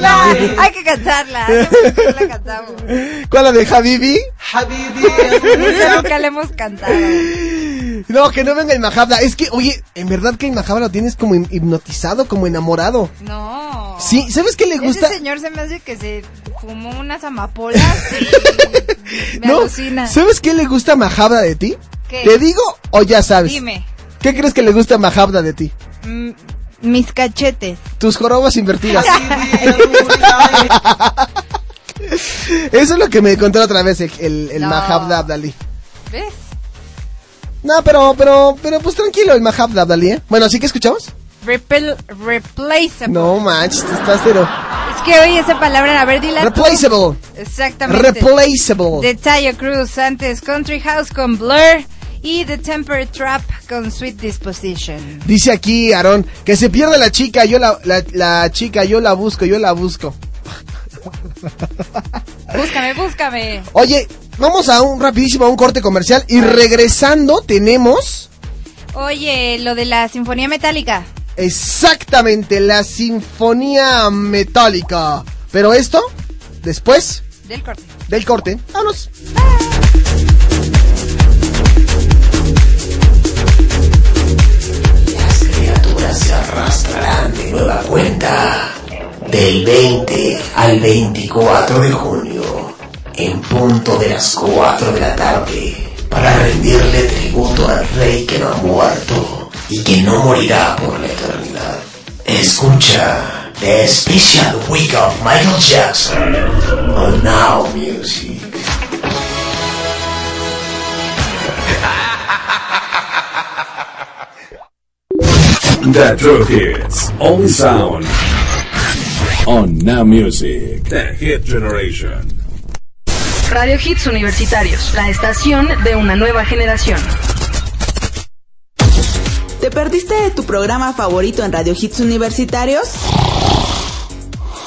no, hay que cantarla. La cantamos. ¿Cuál la de Habibi? Esa nunca la hemos cantado. No, que no venga el Mahabda. Es que, oye, en verdad que el Mahabda lo tienes como hip- hipnotizado, como enamorado. No. Sí, ¿sabes qué le gusta? Ese señor se me hace que se fumó unas amapolas y me No, alucina. ¿sabes qué le gusta a de ti? ¿Qué? ¿Te digo o ya sabes? Dime. ¿Qué crees que le gusta a de ti? Mm, mis cachetes. Tus jorobas invertidas. Eso es lo que me contó otra vez el, el, el No. Abdali. ¿Ves? No, pero, pero, pero pues tranquilo el Mahabda Abdali, ¿eh? Bueno, ¿sí que escuchamos? Repel, replaceable. No manches, estás cero. Es que oí esa palabra, a ver, dila tú. Replaceable. Exactamente. Replaceable. De Tayo Cruz, antes Country House con Blur y The Temper Trap con Sweet Disposition. Dice aquí, Aarón, que se pierde la chica, yo la, la, la chica, yo la busco, yo la busco. Búscame, búscame. Oye, vamos a un rapidísimo, a un corte comercial y regresando tenemos Oye, lo de la Sinfonía Metálica. exactamente la Sinfonía Metálica. Pero esto, después Del corte. del corte. Vámonos. criaturas se arrastrarán de nueva cuenta del 20 al 24 de junio en punto de las 4 de la tarde para rendirle tributo al rey que no ha muerto y que no morirá por la eternidad. Escucha The Special Week of Michael Jackson on Now Music. The truth hits. Only sound. On Now Music. The Hit Generation. Radio Hits Universitarios, la estación de una nueva generación. ¿Te perdiste tu programa favorito en Radio Hits Universitarios?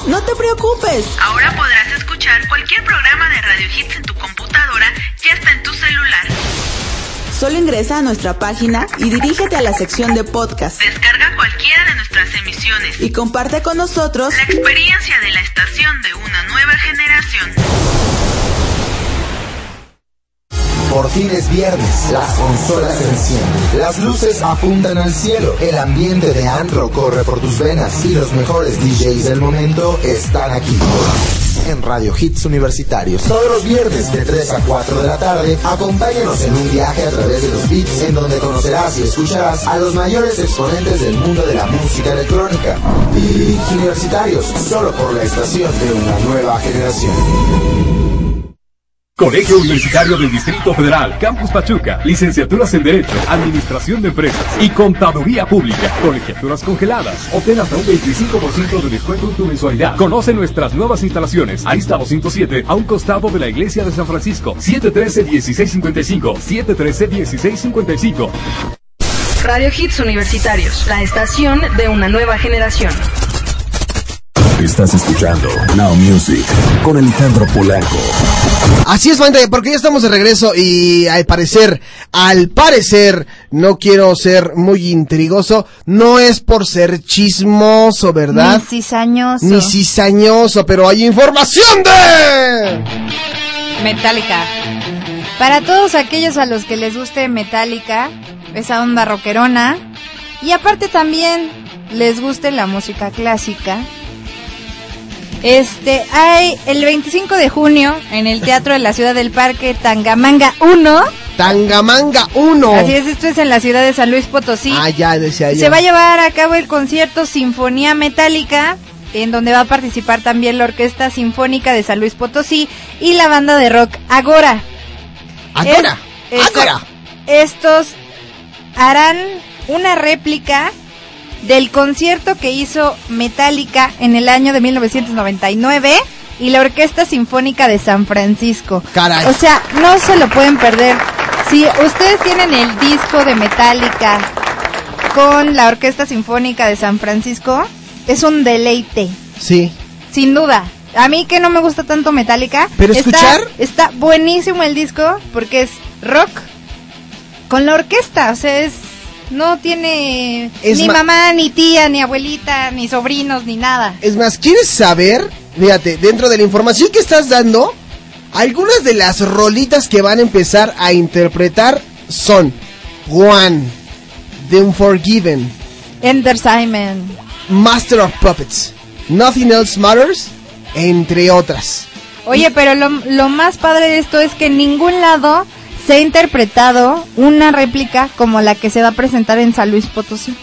No te preocupes. Ahora podrás escuchar cualquier programa de Radio Hits en tu computadora y hasta en tu celular. Solo ingresa a nuestra página y dirígete a la sección de podcast Descarga cualquiera de nuestras emisiones. y comparte con nosotros La experiencia de la estación de una nueva generación. Por fin es viernes, las consolas se encienden, las luces apuntan al cielo, el ambiente de antro corre por tus venas y los mejores DJs del momento están aquí. En Radio Hits Universitarios, todos los viernes de 3 a 4 de la tarde, acompáñanos en un viaje a través de los beats en donde conocerás y escucharás a los mayores exponentes del mundo de la música electrónica. Beats Universitarios, solo por la estación de una nueva generación. Colegio Universitario del Distrito Federal, Campus Pachuca, licenciaturas en Derecho, Administración de Empresas y Contaduría Pública, colegiaturas congeladas. Obtén hasta un 25% de descuento en tu mensualidad. Conoce nuestras nuevas instalaciones. Ahí está 207, a un costado de la Iglesia de San Francisco. 713-1655, 713-1655. Radio Hits Universitarios, la estación de una nueva generación. Estás escuchando Now Music con Alejandro Polanco. Así es, banda, porque ya estamos de regreso y al parecer, al parecer, no quiero ser muy intrigoso, no es por ser chismoso, ¿verdad? Ni cizañoso. Ni cizañoso, pero hay información de... Metallica. Para todos aquellos a los que les guste Metallica, esa onda rockerona, y aparte también les guste la música clásica, este, hay el 25 de junio en el Teatro de la Ciudad del Parque Tangamanga 1. Tangamanga 1. Así es, esto es en la ciudad de San Luis Potosí. Ah, ya decía yo. Se va a llevar a cabo el concierto Sinfonía Metálica, en donde va a participar también la Orquesta Sinfónica de San Luis Potosí y la banda de rock Agora. Agora. Es- Agora. Estos harán una réplica del concierto que hizo Metallica en el año de 1999 y la Orquesta Sinfónica de San Francisco. Caray. O sea, no se lo pueden perder. Si ustedes tienen el disco de Metallica con la Orquesta Sinfónica de San Francisco, es un deleite, Sí. sin duda. A mí que no me gusta tanto Metallica, Pero está- escuchar- está buenísimo el disco porque es rock con la orquesta, o sea, es no tiene Es ni ma- mamá, ni tía, ni abuelita, ni sobrinos, ni nada. Es más, ¿quieres saber? Fíjate, dentro de la información que estás dando, algunas de las rolitas que van a empezar a interpretar son One, The Unforgiven, Ender Simon. Master of Puppets, Nothing Else Matters, entre otras. Oye, pero lo, lo más padre de esto es que en ningún lado se ha interpretado una réplica como la que se va a presentar en San Luis Potosí.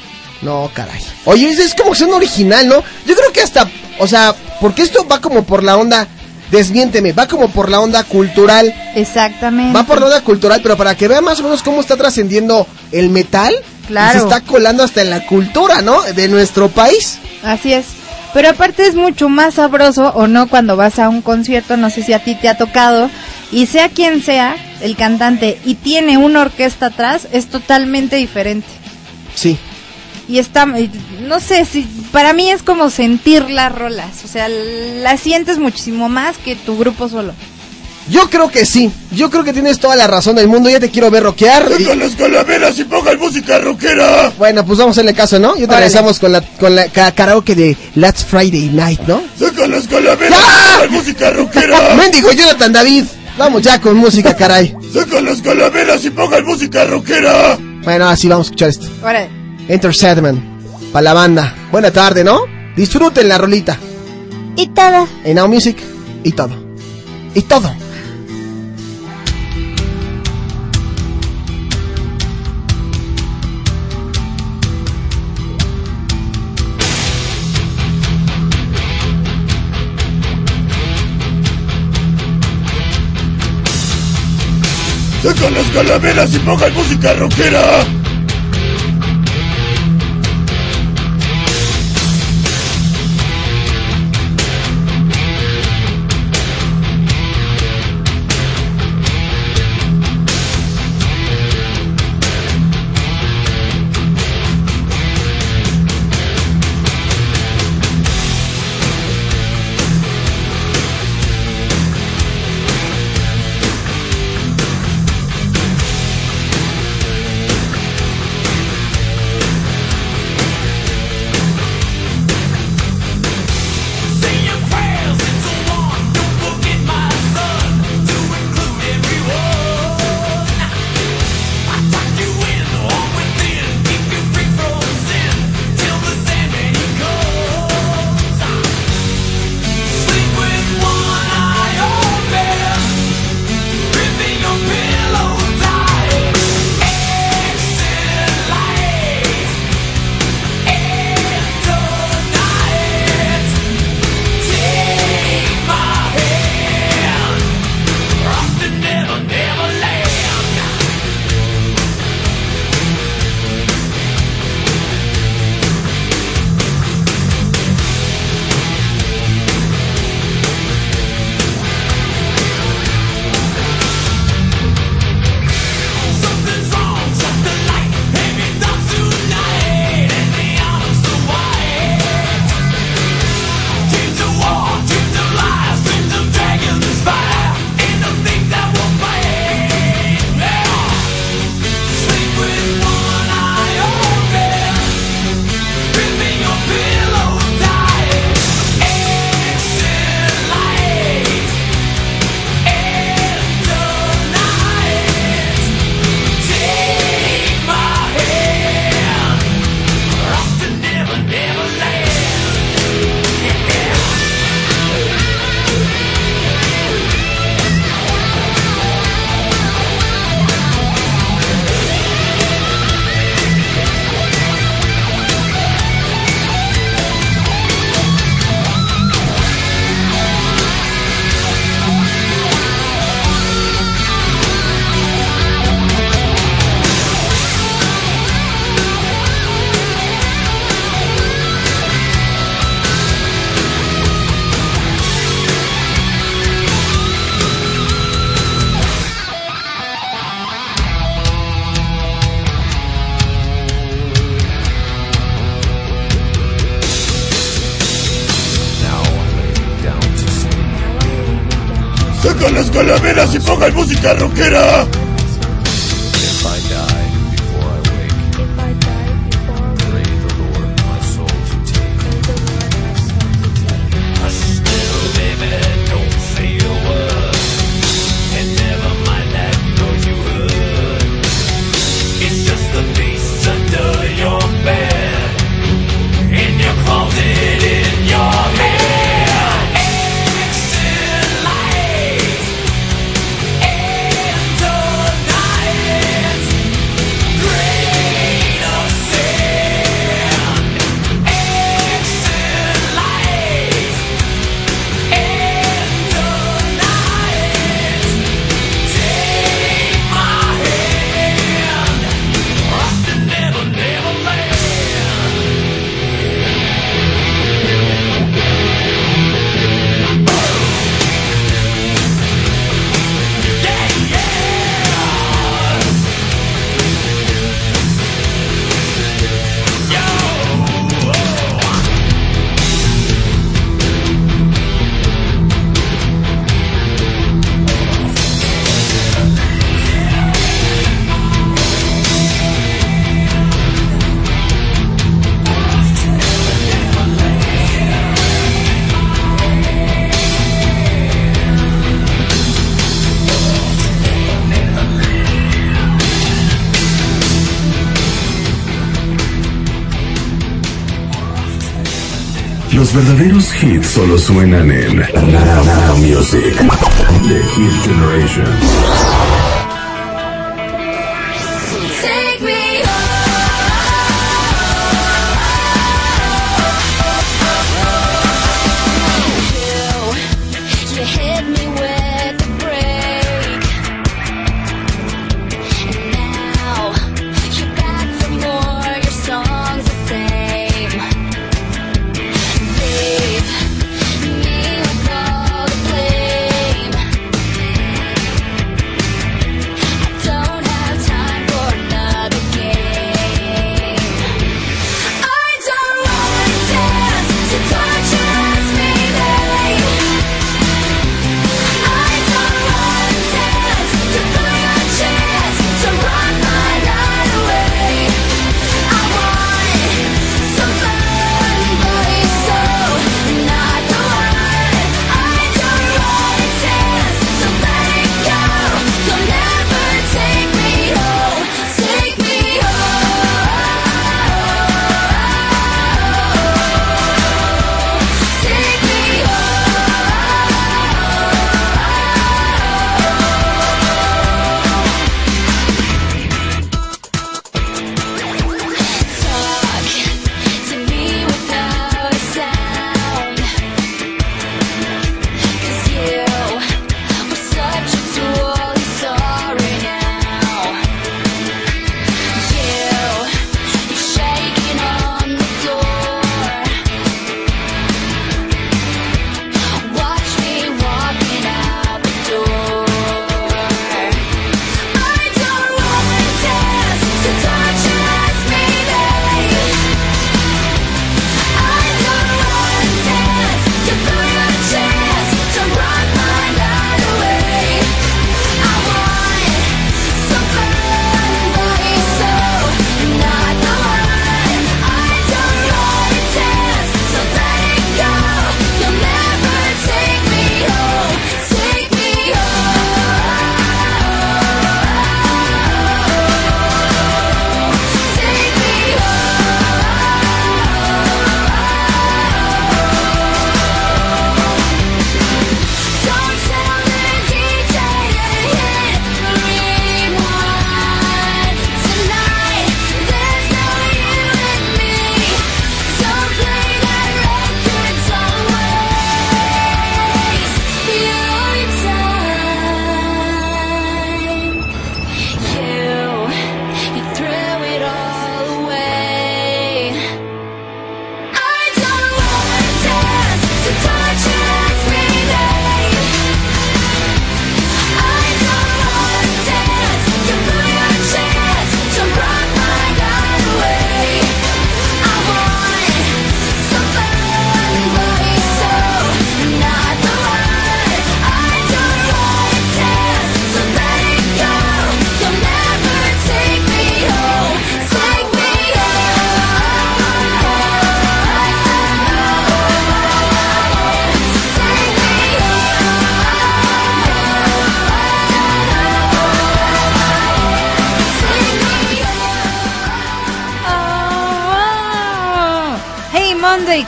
No, caray. Oye, es, es como que son original, ¿no? Yo creo que hasta, o sea, porque esto va como por la onda, desmiénteme, va como por la onda cultural. Exactamente. Va por la onda cultural, pero para que vean más o menos cómo está trascendiendo el metal, Claro. y se está colando hasta en la cultura, ¿no? De nuestro país. Así es. Pero aparte es mucho más sabroso o no cuando vas a un concierto, no sé si a ti te ha tocado, y sea quien sea el cantante y tiene una orquesta atrás, es totalmente diferente. Sí. Y está, y no sé, si para mí es como sentir las rolas, o sea, las sientes muchísimo más que tu grupo solo. Yo creo que sí. Yo creo que tienes toda la razón del mundo. Ya te quiero ver rockear. Saca las calaveras y pongan música rockera. Bueno, pues vamos a hacerle caso, ¿no? Ya te Órale. regresamos con la, con la ca- karaoke de Last Friday Night, ¿no? Saca las calaveras y pongan música rockera. Mendigo Jonathan David. Vamos ya con música, caray. Saca las calaveras y pongan música rockera. Bueno, así vamos a escuchar esto. Enter Sandman. Para la banda. Buena tarde, ¿no? Disfruten la rolita. Y todo. En Now Music. Y todo. Y todo. Saca las calaveras y pongan música rockera. hay música rockera. Verdaderos hits solo suenan en Now Music. The Hit Generation.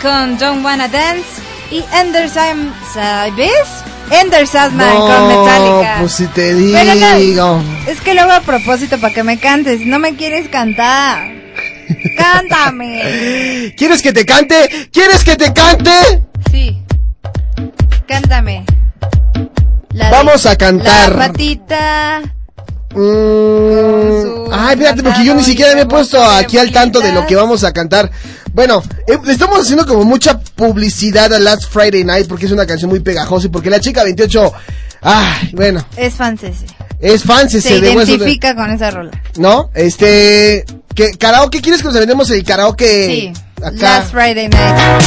Con Don't Wanna Dance y Ender ¿sabes? Ender Sandman con Metallica. pues si te Pero no, digo. es que luego a propósito para que me cantes, no me quieres cantar. Cántame. ¿Quieres que te cante? ¿Quieres que te cante? Sí. Cántame. La de- Vamos a cantar. La patita. Mm, Ay, espérate, porque yo ni siquiera me he puesto aquí al tanto de lo que vamos a cantar. Bueno, eh, le estamos haciendo como mucha publicidad a Last Friday Night porque es una canción muy pegajosa y porque la chica 28, ay, bueno, Es francés. es fan Se de Huesos de- identifica con esa rola. ¿No? Este, ¿qué, karaoke quieres que nos aventemos el karaoke? Sí. Acá. Last Friday Night.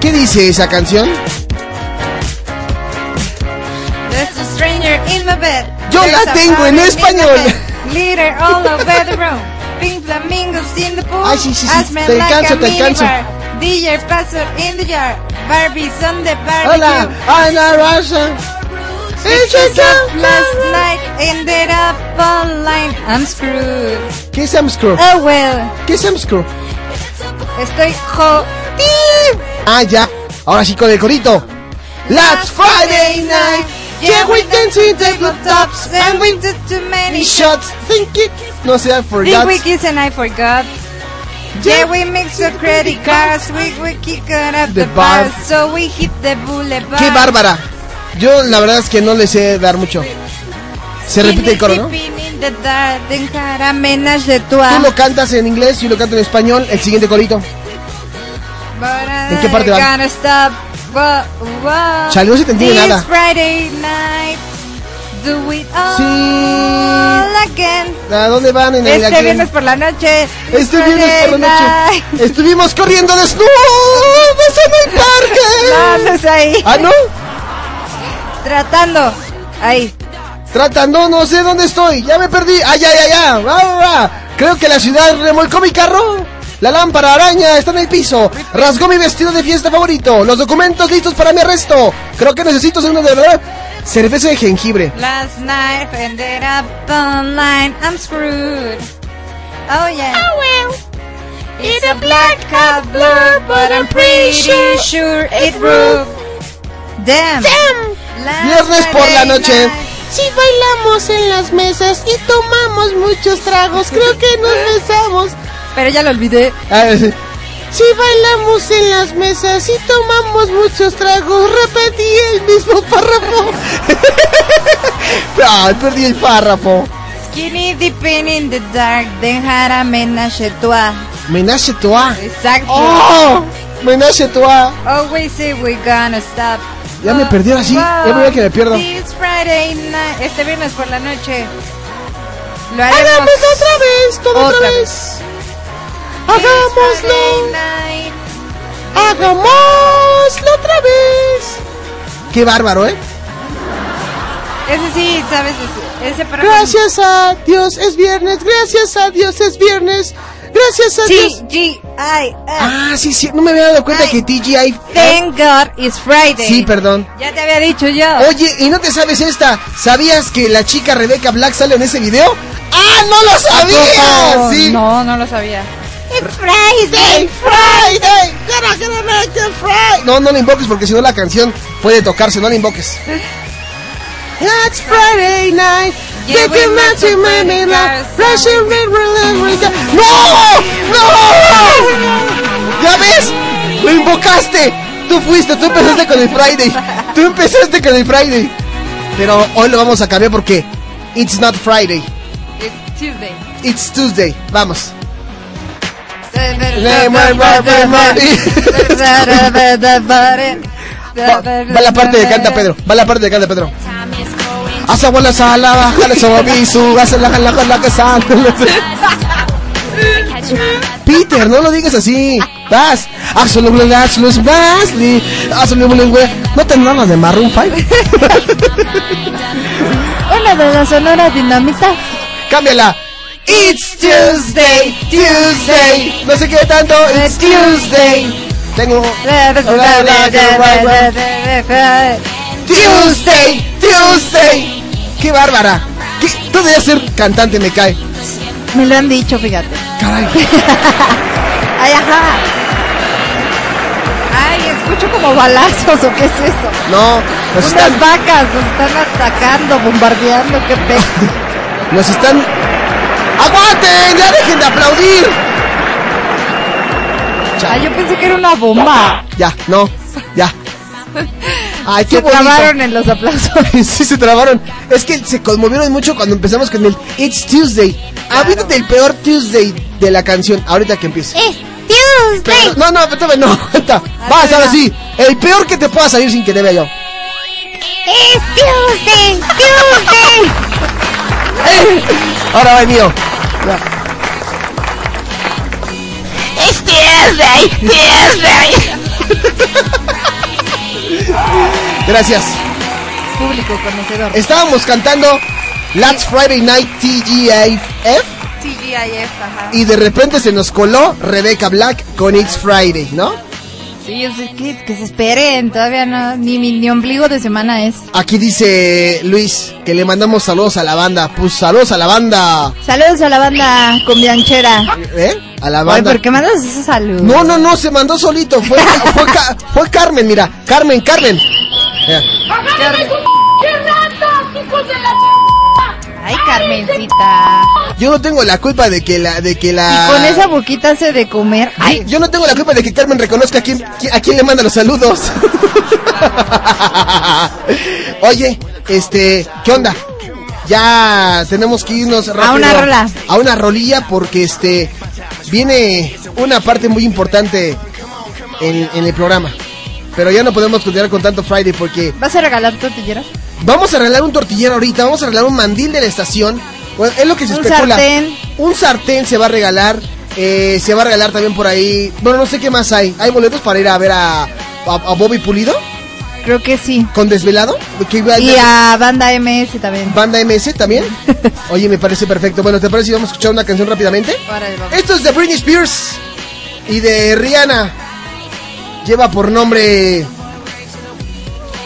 ¿Qué dice esa canción? There's a stranger in my bed. Yo There's la tengo en español. Glitter all over the room. Pink flamingos in the pool. Ay, sí, sí, sí, te like alcanzo, a te minibar. DJ passer in the jar. Barbies on the barbecue. Hola, Ana Rosa. Pictures of last night ended up online. I'm screwed. ¿Qué es Amscrew? Oh well. ¿Qué es Amscrew? Estoy jodido. Ah, ya. Ahora sí con el corito. Last Friday night. Yeah, we dancing tabletops and we did too many shots. Think it. No sé, I Think forgot. we kiss and I forgot. Yeah, we mixed the credit cards, we we kick it up The the, bar. bars, so we hit the boulevard. Qué bárbara. Yo la verdad es que no le sé dar mucho. Se repite el coro, ¿no? In. Tú lo cantas en inglés, yo lo canto en español. El siguiente corito. ¿En qué parte va? Whoa. Chale, no se te entiende This nada. Friday night, do it all again. ¿A dónde van en el Este viernes por la noche. Este viernes por la noche. Estuvimos corriendo desnudos en el parque. No, no es ahí. ¿Ah, no? Tratando. Ahí. Tratando, no sé dónde estoy. Ya me perdí. ¡Ay! Va, va, va. Creo que la ciudad remolcó mi carro. La lámpara araña está en el piso. Rasgó mi vestido de fiesta favorito. Los documentos listos para mi arresto. Creo que necesito ser uno de verdad. Cerveza de jengibre. Last night ended up online. I'm screwed. Oh yeah. Oh well. It's a black cat blur, but I'm pretty sure it broke. Damn. Last Viernes por la noche. Si bailamos en las mesas y tomamos muchos tragos, creo que nos besamos. Pero ya lo olvidé. Ah, sí. Si bailamos en las mesas y tomamos muchos tragos, repetí el mismo párrafo. Ah, perdí el párrafo. Skinny dipping in the dark, then had a menage. Menage toi. Exacto. ¡Oh! Menage toi. Always say we're gonna stop. Ya me perdí ahora sí. Ya me veo que me pierdo. This Friday night, este viernes por la noche. Lo haremos Hagámoslo otra vez, todo otra, vez. Hagámoslo. Hagámoslo otra vez. Qué bárbaro, ¿eh? Ese sí, sabes, ese. Gracias a Dios es viernes, gracias a Dios es viernes. Gracias a Dios. T-G-I. Ah, sí, sí. No me había dado cuenta que TGI. Thank God it's Friday. Sí, perdón. Ya te había dicho yo. Oye, ¿y no te sabes esta? ¿Sabías que la chica Rebecca Black sale en ese video? ¡Ah, no lo sabía! Sí. No, no lo sabía. It's Friday, Friday. Gonna, gonna make it Friday. No, no le invoques porque si no la canción puede tocarse, no le invoques. It's Friday night. Yeah, a met match red. ¡No! ¡No! ¿Ya ves? ¡Lo invocaste! Tú fuiste, tú empezaste con el Friday. Tú empezaste con el Friday. Pero hoy lo vamos a cambiar porque it's not Friday, It's Tuesday. it's Tuesday. Vamos. Va, va la parte de canta Pedro, va la parte de canta Pedro. Asa wala sala, bájale sobisu, hace la la la que santo. Peter, no lo digas así. Vas. Absolutely, absolutely. No te nada de Maroon 5. Una de las sonoras dinamita. Cámbiala. It's Tuesday, Tuesday. No sé qué tanto. It's Tuesday. Tengo. Tuesday, Tuesday. Qué bárbara. ¿Qué? Tú debes ser cantante, me cae. Me lo han dicho, fíjate. Caray. Ay, ajá. Ay, escucho como balazos o qué es eso. No, nos Unas están, vacas nos están atacando, bombardeando, qué pedo. nos están... ¡Aguanten! ¡Ya dejen de aplaudir! Ah, yo pensé que era una bomba. Ya, no, ya. Ay, qué Se bonito. trabaron en los aplausos. sí, se trabaron. Es que se conmovieron mucho cuando empezamos con el It's Tuesday. Avítate el peor Tuesday de la canción, ahorita que empiece. Es Tuesday. Pero- no, no, espérame, no, aguanta. Vas, ahora sí. El peor que te pueda salir sin que te vea yo. Es Tuesday, Tuesday. Ahora va el mío. Es Tuesday, Tuesday. Gracias. Público conocedor. Estábamos cantando Last Friday Night TGIF TGIF, ajá. y de repente se nos coló Rebecca Black con It's Friday, ¿no? Sí, es que, que se esperen, todavía no, ni, mi- ni ombligo de semana es. Aquí dice Luis que le mandamos saludos a la banda. Pues saludos a la banda. Saludos a la banda cumbianchera. ¿Eh? A la Ay, banda. ¿por qué mandas ese saludo? No, no, no, se mandó solito. Fue, fue, fue Carmen, mira. Carmen, Carmen. Mira. Ay, Carmencita. Yo no tengo la culpa de que la, de que la. Y con esa boquita hace de comer. Ay, yo no tengo la culpa de que Carmen reconozca a quién, a quién le manda los saludos. Oye, este, ¿qué onda? Ya tenemos que irnos rápido una rola. A una rolilla porque este viene una parte muy importante en, en el programa. Pero ya no podemos continuar con tanto Friday porque ¿Vas a regalar tortilleras? Vamos a arreglar un tortillero ahorita, vamos a arreglar un mandil de la estación. Bueno, es lo que se Un especula. sartén. Un sartén se va a regalar. eh, se va a regalar también por ahí. Bueno, no sé qué más hay. ¿Hay boletos para ir a ver a, a, a Bobby Pulido? Creo que sí. ¿Con Desvelado? Que iba Y a banda MS también. Banda MS también. Oye, me parece perfecto. Bueno, ¿te parece si vamos a escuchar una canción rápidamente? Órale. Esto es de Britney Spears y de Rihanna. Lleva por nombre.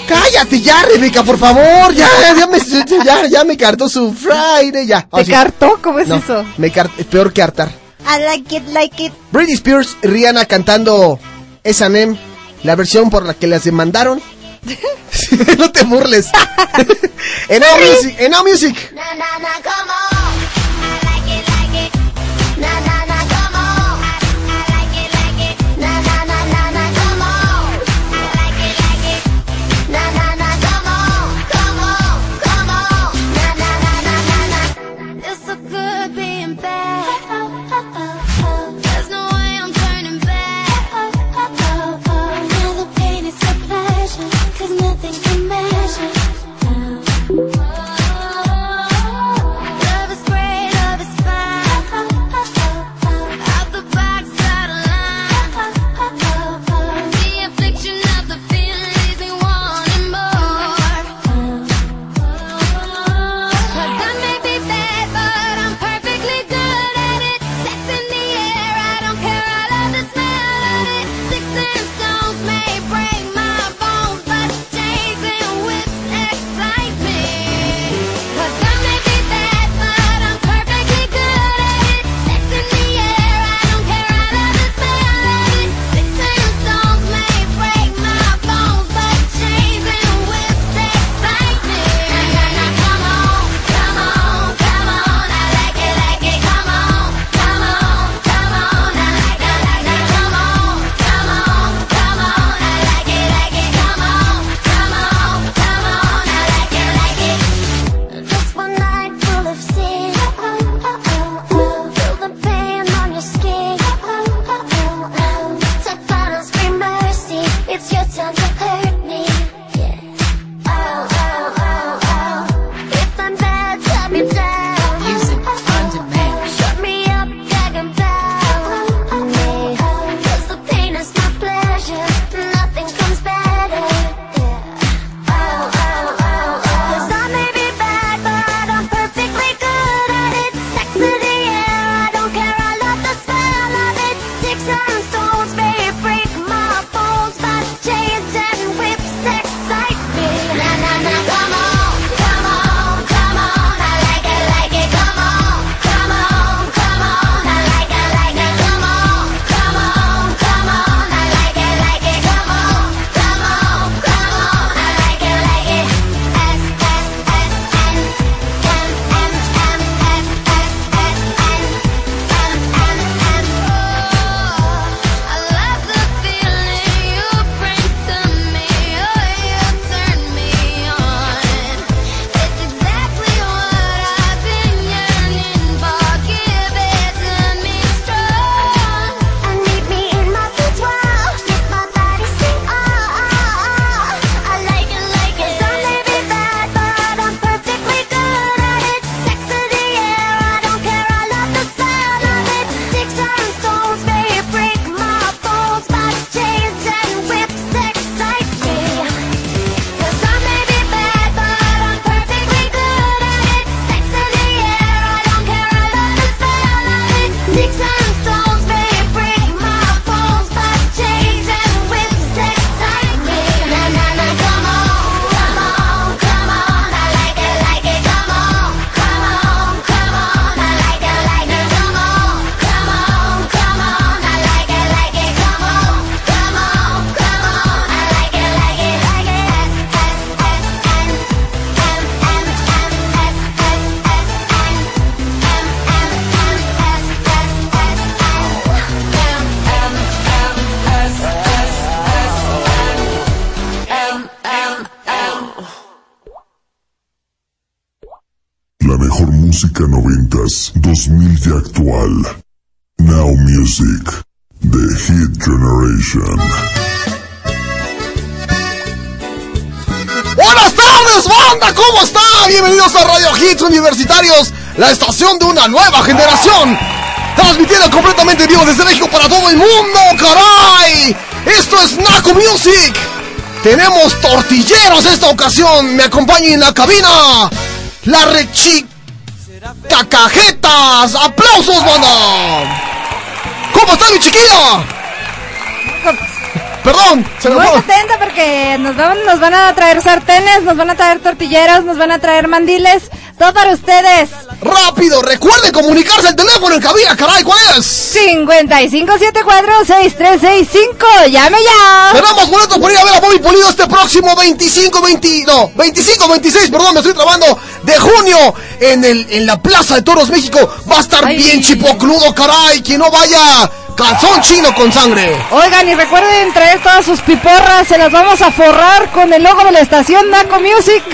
Cállate ya, Rebeca, por favor. Ya, ya me, ya, ya me cartó su Friday. Ya. ¿Te Ahora sí. cartó? ¿Cómo es No, eso? Me peor que hartar. I like it, like it. Britney Spears, Rihanna cantando S&M, la versión por la que las demandaron. no te burles. en Now Music. En Now Music. It's Universitarios, la estación de una nueva generación. Transmitiendo completamente en vivo desde México para todo el mundo, caray. Esto es Naco Music. Tenemos tortilleros esta ocasión. Me acompaña en la cabina la rechica cajetas. ¡Aplausos, banda! ¿Cómo está mi chiquilla? Perdón, se Muy contenta porque nos van, nos van a traer sartenes, nos van a traer tortilleros, nos van a traer mandiles, todo para ustedes. Rápido, recuerde comunicarse al teléfono en cabina, caray, ¿cuál es? 5574-6365, llame ya. Tenemos boletos por ir a ver a Bobby Pulido este próximo 25, 20, no, 25, 26, perdón, me estoy trabando, de junio en el, en la Plaza de Toros México. Va a estar bien chipocludo, caray, que no vaya calzón chino con sangre. Oigan, y recuerden traer todas sus piporras, se las vamos a forrar con el logo de la estación Naco Music.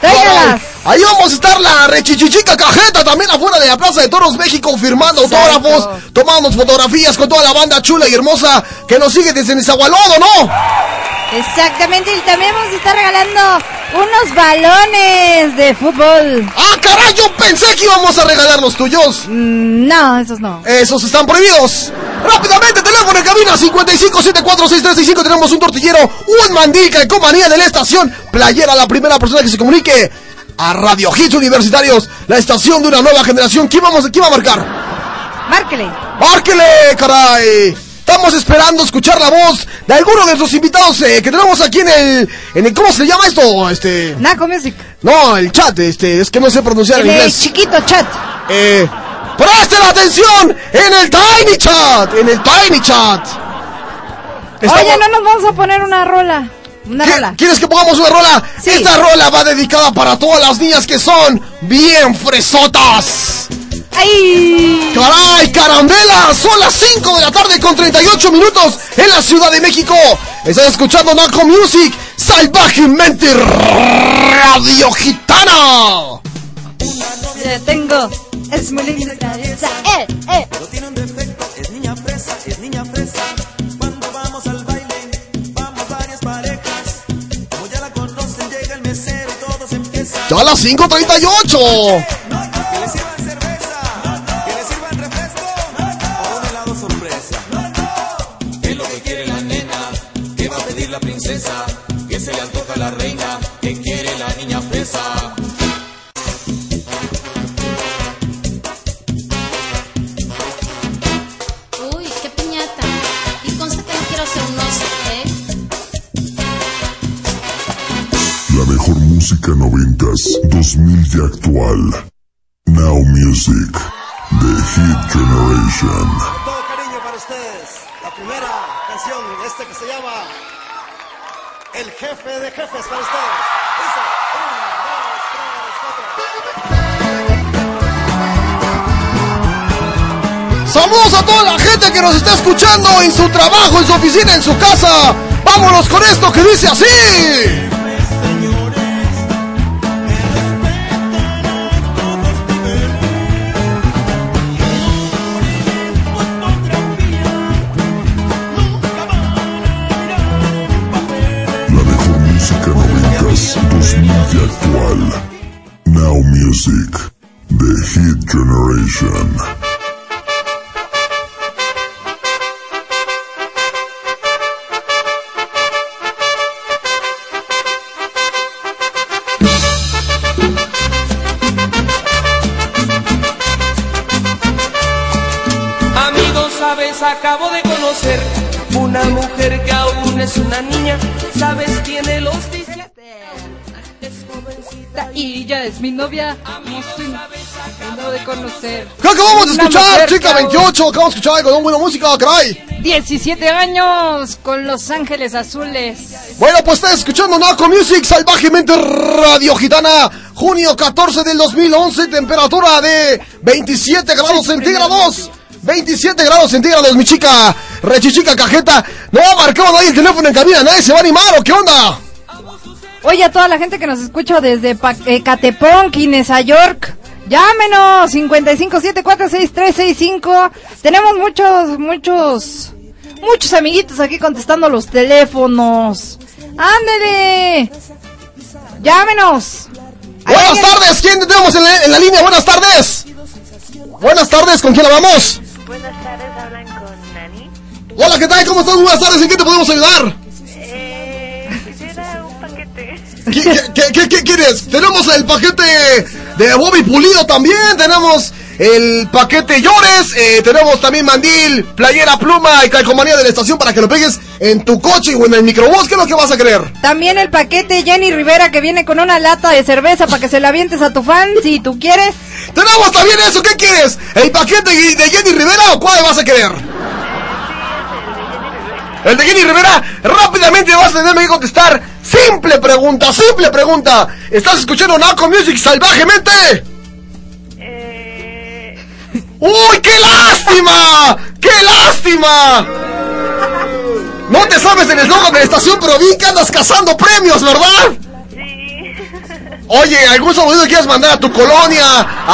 Tráigalas. Ahí vamos a estar la rechichichica cajeta también afuera de la Plaza de Toros México firmando autógrafos, tomando fotografías con toda la banda chula y hermosa que nos sigue desde Nezahualódolo, ¿no? Exactamente, y también vamos a estar regalando unos balones de fútbol. ¡Ah, caray! Yo pensé que íbamos a regalar los tuyos. no, esos no. Esos están prohibidos. Rápidamente, teléfono en cabina 55746365. Tenemos un tortillero, un mandil, calcomanía de la estación. Playera, la primera persona que se comunique a Radio Hits Universitarios, la estación de una nueva generación. ¿Quién, vamos, quién va a marcar? Márquele. ¡Márquele, caray! Estamos esperando escuchar la voz de alguno de nuestros invitados eh, que tenemos aquí en el, en el. ¿Cómo se llama esto? Este. Naco Music. No, el chat, este, es que no sé pronunciar en el inglés. chiquito chat. Eh, presten atención en el Tiny Chat, en el Tiny Chat. Estamos- Oye, no nos vamos a poner una rola. Una ¿Qué- rola. ¿Quieres que pongamos una rola? Esta rola va dedicada para todas las niñas que son bien fresotas. ¡Ay! ¡Caray, carambela! Son las 5 de la tarde con 38 minutos en la Ciudad de México. Estás escuchando Naco Music, salvajemente Radio Gitana. Tengo. Es muy linda. Eh, eh. Ya a las 5.38. Que le sirvan cerveza, que le sirvan refresco o un helado sorpresa. ¿Qué es lo que quiere la nena? ¿Qué va a pedir la princesa? ¿Qué se le antoja la reina? ¿Qué quiere la niña fresa? Música noventas, 2000 y actual. Now Music, The Hit Generation. Todo cariño para ustedes. La primera canción, esta que se llama El jefe de jefes para ustedes. Dice, una, dos, tres. Saludos a toda la gente que nos está escuchando en su trabajo, en su oficina, en su casa. Vámonos con esto que dice así. Actual. Now Music, The Hit Generation. Amigos, sabes, acabo de conocer una mujer que aún es una niña. Sabes, Y ya es mi novia. No de conocer. ¿Qué acabamos de escuchar? Chica que aún- 28, acabamos de escuchar con buena música, caray. 17 años con Los Ángeles Azules. Bueno, pues estás escuchando Naco Music salvajemente Radio Gitana, junio 14 del 2011, temperatura de 27 grados centígrados. 27 grados centígrados, mi chica, rechichica cajeta. No ha marcado nadie el teléfono en cabina, nadie se va a animar, ¿o qué onda? Oye, a toda la gente que nos escucha desde Pa- eh, Catepón, York. Llámenos 55746365. Tenemos muchos, muchos, muchos amiguitos aquí contestando los teléfonos. Ándele. Llámenos. Buenas tardes, ¿quién tenemos en la, en la línea? Buenas tardes. Buenas tardes, ¿con quién hablamos? Buenas tardes, hablan con Nani. Hola, ¿qué tal? ¿Cómo estás? Buenas tardes, ¿en qué te podemos ayudar? ¿Qué, quieres? Tenemos el paquete de Bobby Pulido también, tenemos el paquete Llores, eh, tenemos también mandil, playera, pluma y calcomanía de la estación para que lo pegues en tu coche o en el microbús, ¿qué es lo que vas a querer? También el paquete Jenny Rivera que viene con una lata de cerveza para que se la avientes a tu fan si tú quieres. Tenemos también eso, ¿qué quieres? ¿El paquete de Jenny Rivera o cuál vas a querer? El de Jenny Rivera, rápidamente vas a tener que contestar. Simple pregunta, simple pregunta. ¿Estás escuchando Naco Music salvajemente? ¡Uy, qué lástima! ¡Qué lástima! No te sabes el eslogan de la estación, pero vi que andas cazando premios, ¿verdad? Oye, ¿algún saludo que quieras mandar a tu colonia,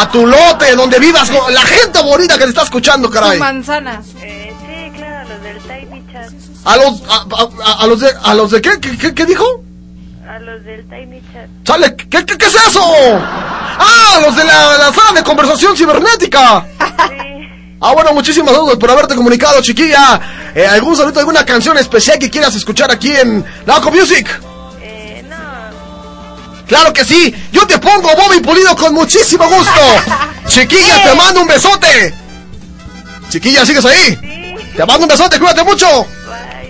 a tu lote, donde vivas, con la gente bonita que te está escuchando, caray? Manzanas. Eh, sí, claro, los del Tiny Chat. A los, a, a- a los de, a los de qué, qué, qué- qué dijo? A los del Tiny Chat. Sale, ¿qué, qué, qué es eso? Ah, los de la, la sala de conversación cibernética. Ah, bueno, muchísimas gracias por haberte comunicado, chiquilla. Eh, ¿Algún saludo, alguna canción especial que quieras escuchar aquí en Naco Music? Eh, Claro que sí, yo te pongo Bobby Pulido con muchísimo gusto. Chiquilla, te mando un besote. Chiquilla, ¿sigues ahí? Te mando un besote, cuídate mucho.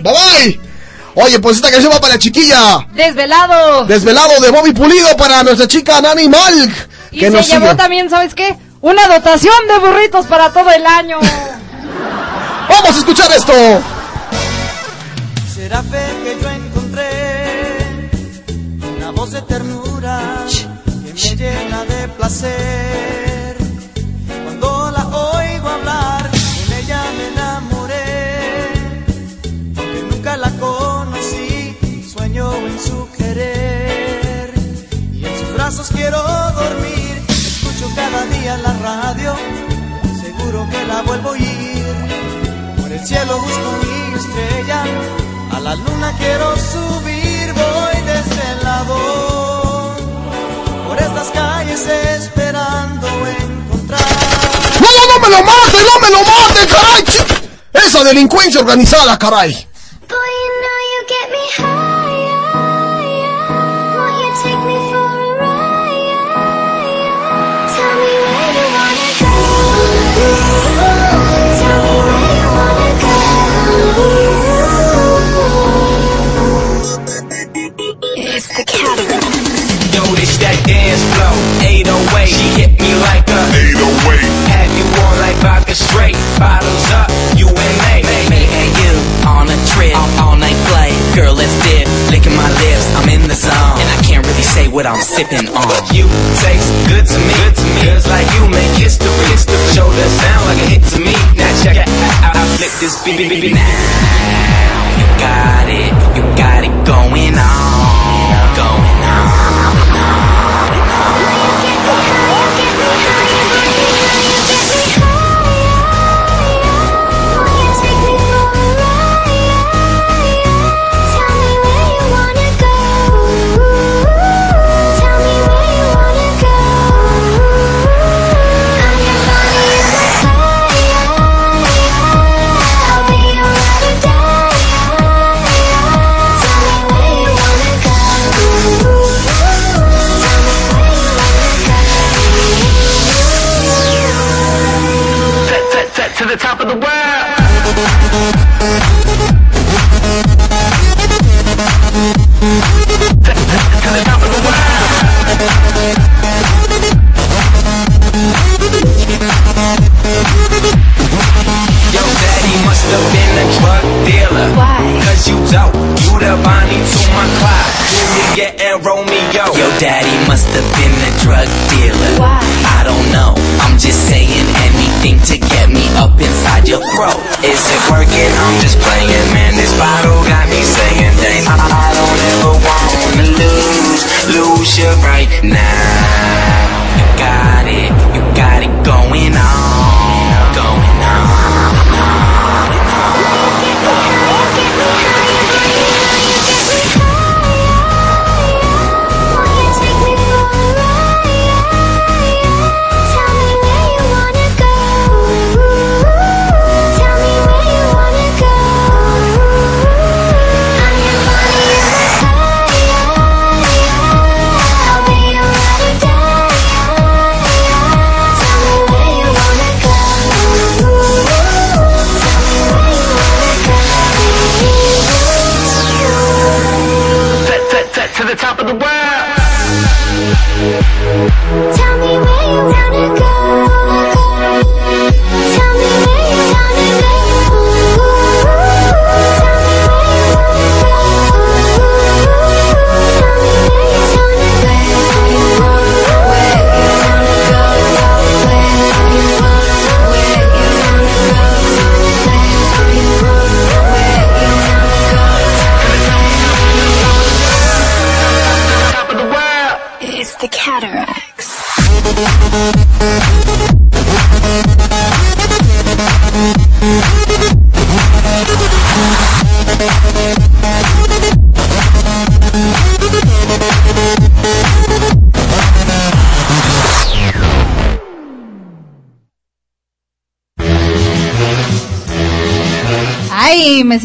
Bye bye. Oye, pues esta canción va para la chiquilla. Desvelado. Desvelado de Bobby Pulido para nuestra chica Nani Malk. Y Que se nos llevó sigue. también, ¿sabes qué? Una dotación de burritos para todo el año. Vamos a escuchar esto. Será fe que yo encontré una voz de ternura que me llena de placer. Brazos quiero dormir. Escucho cada día la radio, seguro que la vuelvo a oír. Por el cielo busco mi estrella, a la luna quiero subir, voy de este lado. Por estas calles esperando encontrar. ¡No, no, no me lo mate, no me lo mate, caray! Esa delincuencia organizada, caray. Say what I'm sipping on. You taste good to me, good to me. Girls like you make history, history. Shoulder sound like a hit to me. Now check it out, I flip this beat, beat, beat, beat. Now you got it, you got it going on, going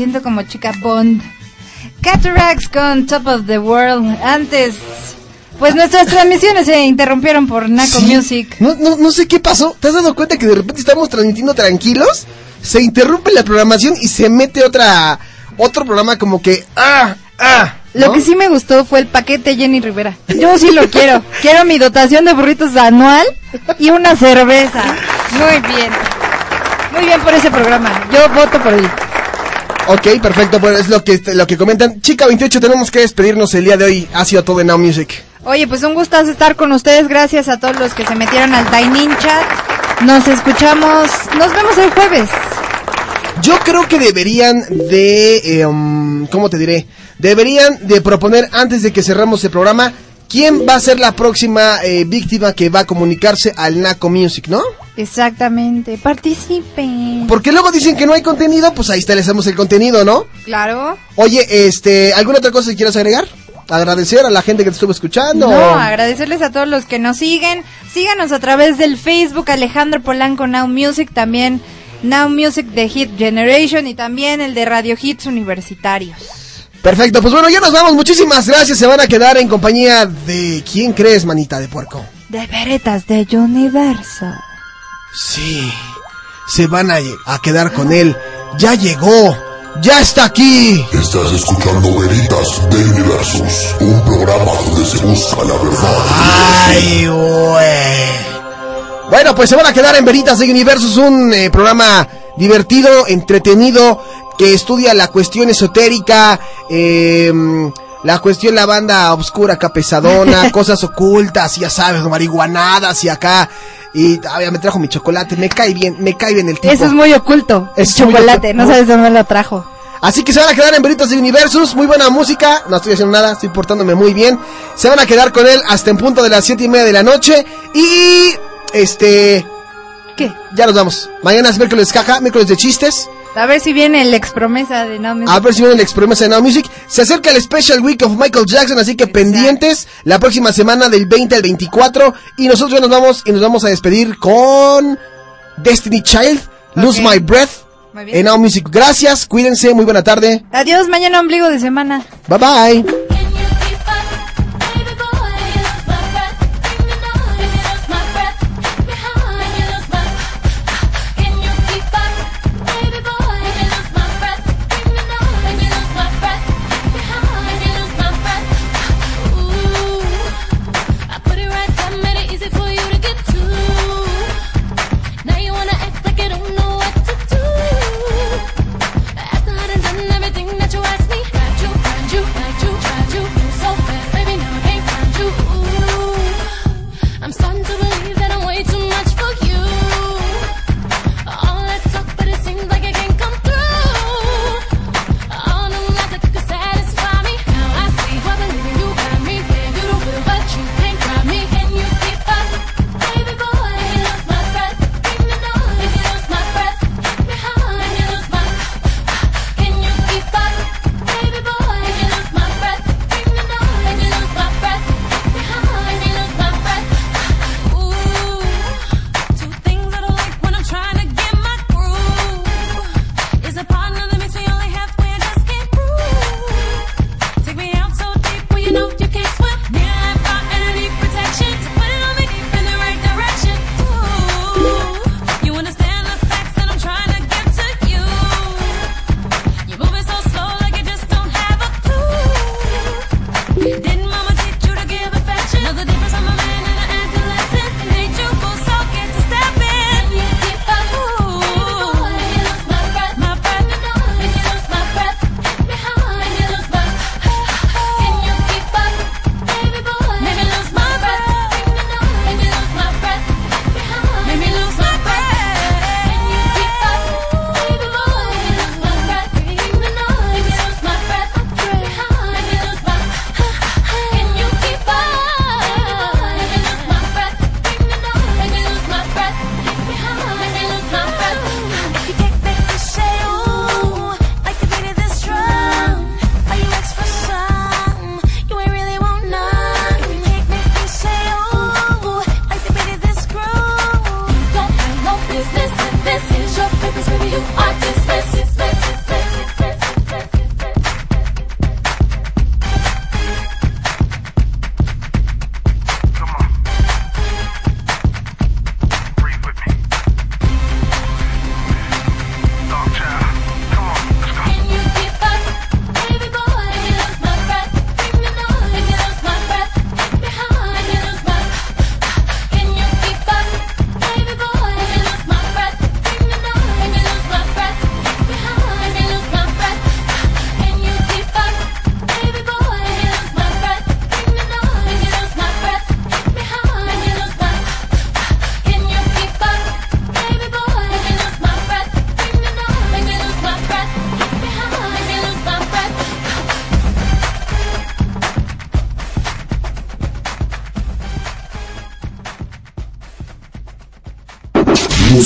siento como chica Bond. Cataracts con Top of the World. Antes, pues nuestras transmisiones se interrumpieron por Naco Sí. Music. No, no, no sé qué pasó. ¿Te has dado cuenta que de repente estamos transmitiendo tranquilos? Se interrumpe la programación y se mete otra otro programa como que ah ah. Lo que sí me gustó fue el paquete Jenny Rivera. Yo sí lo quiero. Quiero mi dotación de burritos anual y una cerveza. Muy bien. Muy bien por ese programa. Yo voto por él. Ok, perfecto, pues es lo que lo que comentan. Chica 28, tenemos que despedirnos el día de hoy. Ha sido todo en Now Music. Oye, pues un gustazo estar con ustedes. Gracias a todos los que se metieron al Tiny Chat. Nos escuchamos. Nos vemos el jueves. Yo creo que deberían de, eh, um, ¿cómo te diré? Deberían de proponer antes de que cerramos el programa quién va a ser la próxima eh, víctima que va a comunicarse al Naco Music, ¿no? Exactamente. Participen. Porque luego dicen que no hay contenido, pues ahí está, les hacemos el contenido, ¿no? Claro. Oye, este, ¿alguna otra cosa que quieras agregar? Agradecer a la gente que te estuvo escuchando. No, agradecerles a todos los que nos siguen. Síganos a través del Facebook Alejandro Polanco Now Music, también Now Music de Hit Generation y también el de Radio Hits Universitarios. Perfecto, pues bueno, ya nos vamos. Muchísimas gracias. Se van a quedar en compañía de quién crees, manita de puerco. De veretas de Universo. Sí, se van a, a quedar con él. Ya llegó, ya está aquí. Estás escuchando Veritas de Universos, un programa donde se busca la verdad. Ay, güey. Bueno, pues se van a quedar en Veritas de Universos, un eh, programa divertido, entretenido, que estudia la cuestión esotérica, eh, la cuestión, la banda obscura, acá pesadona, cosas ocultas, ya sabes, marihuanadas y acá. Y ah, ya me trajo mi chocolate, me cae bien, me cae bien el tipo. Eso es muy oculto. El Es muy chocolate, oculto. no sabes dónde lo trajo. Así que se van a quedar en Veritas de Universus, muy buena música, no estoy haciendo nada, estoy portándome muy bien. Se van a quedar con él hasta en punto de las siete y media de la noche. Y este. ¿Qué? Ya nos vamos. Mañana es miércoles caja, miércoles de chistes. A ver si viene el ex promesa de Now Music. A ver si viene el experimento de Now Music. Se acerca el Special Week of Michael Jackson, así que pendientes la próxima semana del 20 al 24. Y nosotros ya nos vamos y nos vamos a despedir con Destiny Child, Lose My Breath. En Now Music. Gracias, cuídense, muy buena tarde. Adiós, mañana ombligo de semana. Bye bye.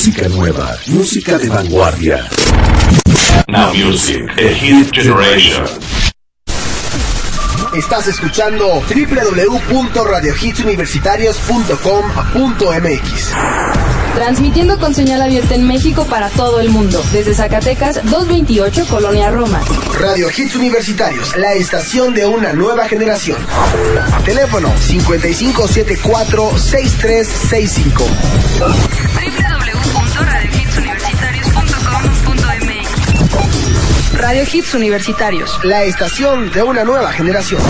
Música nueva, música de vanguardia. Now Music, a hit generation. Estás escuchando www.radiohitsuniversitarios.com.mx. Transmitiendo con señal abierta en México para todo el mundo. Desde Zacatecas 228, Colonia Roma. Radio Hits Universitarios, la estación de una nueva generación. Teléfono 5574-6365. Radio Hits Universitarios. La estación de una nueva generación.